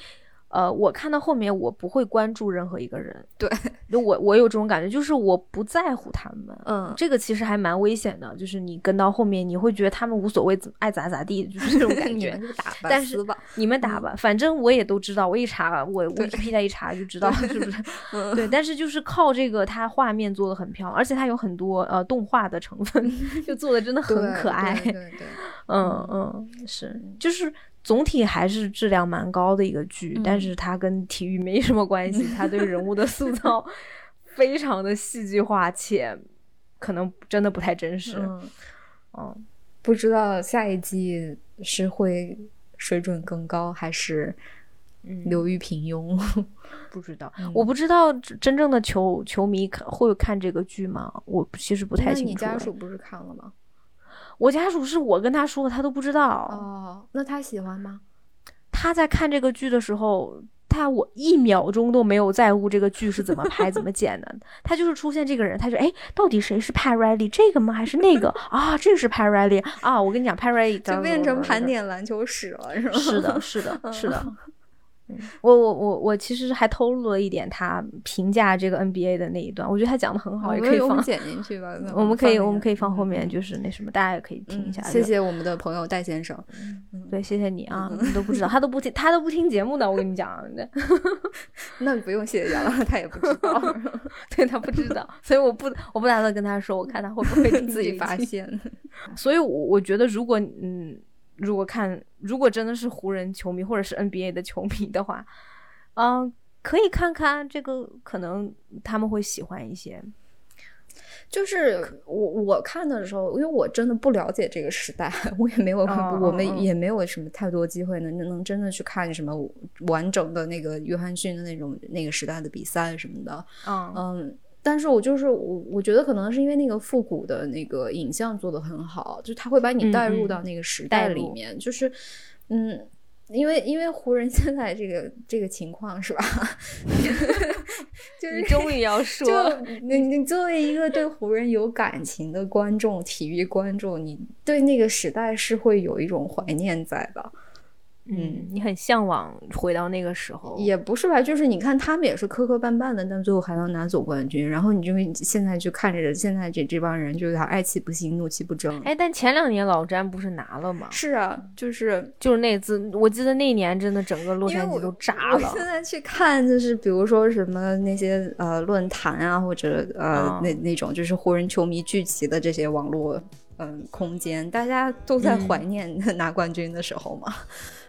呃，我看到后面，我不会关注任何一个人。对，就我我有这种感觉，就是我不在乎他们。嗯，这个其实还蛮危险的，就是你跟到后面，你会觉得他们无所谓，怎爱咋咋地，就是这种感觉。打吧，但是你们打吧，反正我也都知道。我一查，我我 P 下一查就知道，是不是？对，但是就是靠这个，它画面做的很漂亮，而且它有很多呃动画的成分，就做的真的很可爱。对对，嗯嗯，是，就是。总体还是质量蛮高的一个剧，但是它跟体育没什么关系。它对人物的塑造 非常的戏剧化，且可能真的不太真实。嗯，不知道下一季是会水准更高，还是流于平庸？不知道，我不知道真正的球球迷看会看这个剧吗？我其实不太清楚。你家属不是看了吗？我家属是我跟他说，他都不知道哦。那他喜欢吗？他在看这个剧的时候，他我一秒钟都没有在乎这个剧是怎么拍、怎么剪的。他就是出现这个人，他就：“哎，到底谁是 Pat Riley？这个吗？还是那个 啊？这个是 Pat Riley 啊！我跟你讲，Pat Riley 就变成盘点篮球史了，是吗？是的，是的，是的。” 我我我我其实还透露了一点他评价这个 NBA 的那一段，我觉得他讲的很好，也可以放剪进去吧。我们可以我们可以放后面，就是那什么，大家也可以听一下。谢谢我们的朋友戴先生，对，谢谢你啊，你都不知道，他都不听，他都不听节目的，我跟你讲。那不用谢谢了，他也不知道，对他不知道，所以我不我不打算跟他说，我看他会不会自己发现。所以，我我觉得如果嗯。如果看，如果真的是湖人球迷或者是 NBA 的球迷的话，嗯，可以看看这个，可能他们会喜欢一些。就是我我看的时候，因为我真的不了解这个时代，我也没有，我们也没有什么太多机会能能真的去看什么完整的那个约翰逊的那种那个时代的比赛什么的。嗯嗯。但是我就是我，我觉得可能是因为那个复古的那个影像做的很好，就他会把你带入到那个时代里面，就是，嗯，因为因为湖人现在这个这个情况是吧？就是你终于要说，你你作为一个对湖人有感情的观众，体育观众，你对那个时代是会有一种怀念在的。嗯，你很向往回到那个时候，也不是吧？就是你看他们也是磕磕绊绊的，但最后还能拿走冠军。然后你就现在就看着现在这这帮人，就有点爱气不兴，怒气不争。哎，但前两年老詹不是拿了吗？是啊，就是就是那次，我记得那年真的整个洛杉矶都炸了。现在去看，就是比如说什么那些呃论坛啊，或者呃那那种就是湖人球迷聚集的这些网络嗯空间，大家都在怀念 拿冠军的时候嘛。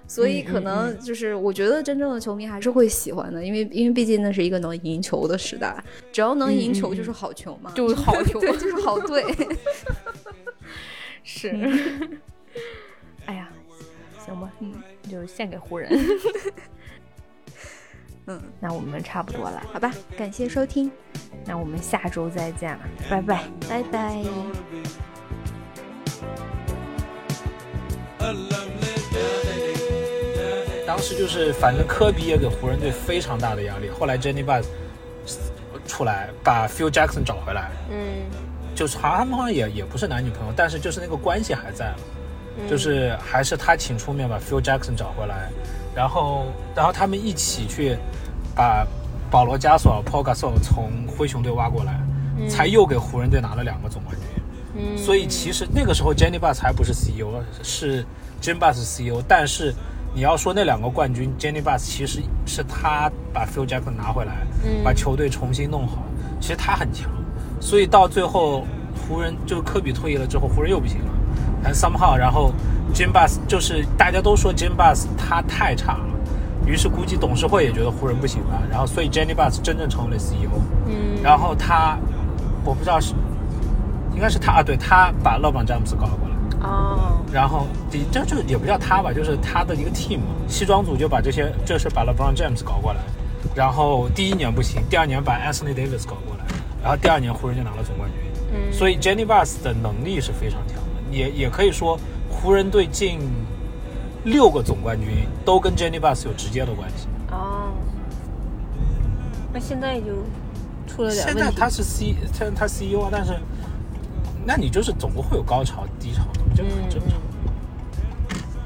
所以可能就是，我觉得真正的球迷还是会喜欢的，因为因为毕竟那是一个能赢球的时代，只要能赢球就是好球嘛，就是好 球，对，就是好队。是，哎呀，行吧，嗯，就献给湖人。嗯，那我们差不多了，好吧，感谢收听，那我们下周再见了，拜拜，拜拜。当时就是反正科比也给湖人队非常大的压力。后来 Jenny Bus 出来把 Phil Jackson 找回来，嗯，就是好像他们好像也也不是男女朋友，但是就是那个关系还在，就是还是他请出面把 Phil Jackson 找回来，然后然后他们一起去把保罗加索尔 Paul Gasol 从灰熊队挖过来，才又给湖人队拿了两个总冠军。嗯，所以其实那个时候 Jenny Bus 还不是 CEO，是 Jim Bus CEO，但是。你要说那两个冠军，Jenny Bus 其实是他把 Phil Jackson 拿回来，把球队重新弄好。其实他很强，所以到最后湖人就科比退役了之后，湖人又不行了。但 somehow，然后 Jim Bus 就是大家都说 Jim Bus 他太差了，于是估计董事会也觉得湖人不行了。然后所以 Jenny Bus 真正成为了 CEO。嗯。然后他，我不知道是，应该是他啊，对他把勒布朗詹姆斯搞了。哦。然后，这就也不叫他吧，就是他的一个 team，西装组就把这些，这是把 LeBron James 搞过来，然后第一年不行，第二年把 Anthony Davis 搞过来，然后第二年湖人就拿了总冠军。嗯，所以 Jenny Bus 的能力是非常强的，也也可以说湖人队近六个总冠军都跟 Jenny Bus 有直接的关系。哦，那现在就出了点问题。现在他是 C，他他 CEO 啊，但是。那你就是总归会有高潮低潮的，这个很正常。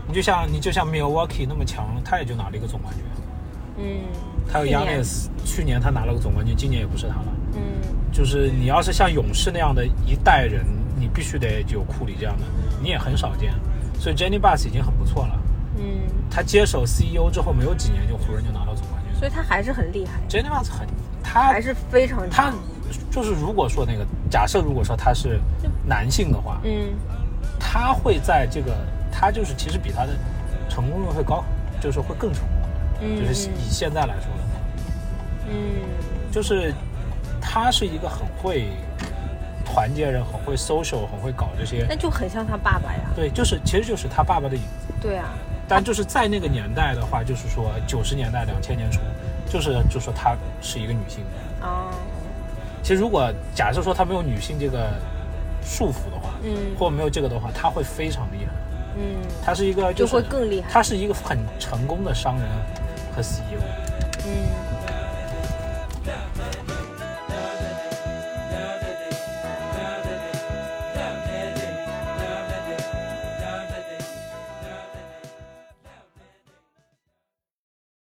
你就像你就像 Milwaukee 那么强，他也就拿了一个总冠军。嗯。他有 Yanis，去年他拿了个总冠军，今年也不是他了。嗯。就是你要是像勇士那样的一代人，你必须得有库里这样的，你也很少见。所以 Jenny Bus 已经很不错了。嗯。他接手 CEO 之后，没有几年就湖人就拿到总冠军。所以他还是很厉害。Jenny Bus 很，他还是非常他。就是如果说那个假设，如果说他是男性的话，嗯，他会在这个他就是其实比他的成功率会高，就是会更成功，嗯，就是以现在来说的话，嗯，就是他是一个很会团结人、很会 social、很会搞这些，那就很像他爸爸呀，对，就是其实就是他爸爸的影子，对啊，但就是在那个年代的话，就是说九十年代、两千年初，就是就说她是一个女性，哦。其实，如果假设说他没有女性这个束缚的话，嗯，或没有这个的话，他会非常厉害，嗯，他是一个就会更厉害，他是一个很成功的商人和 CEO，嗯。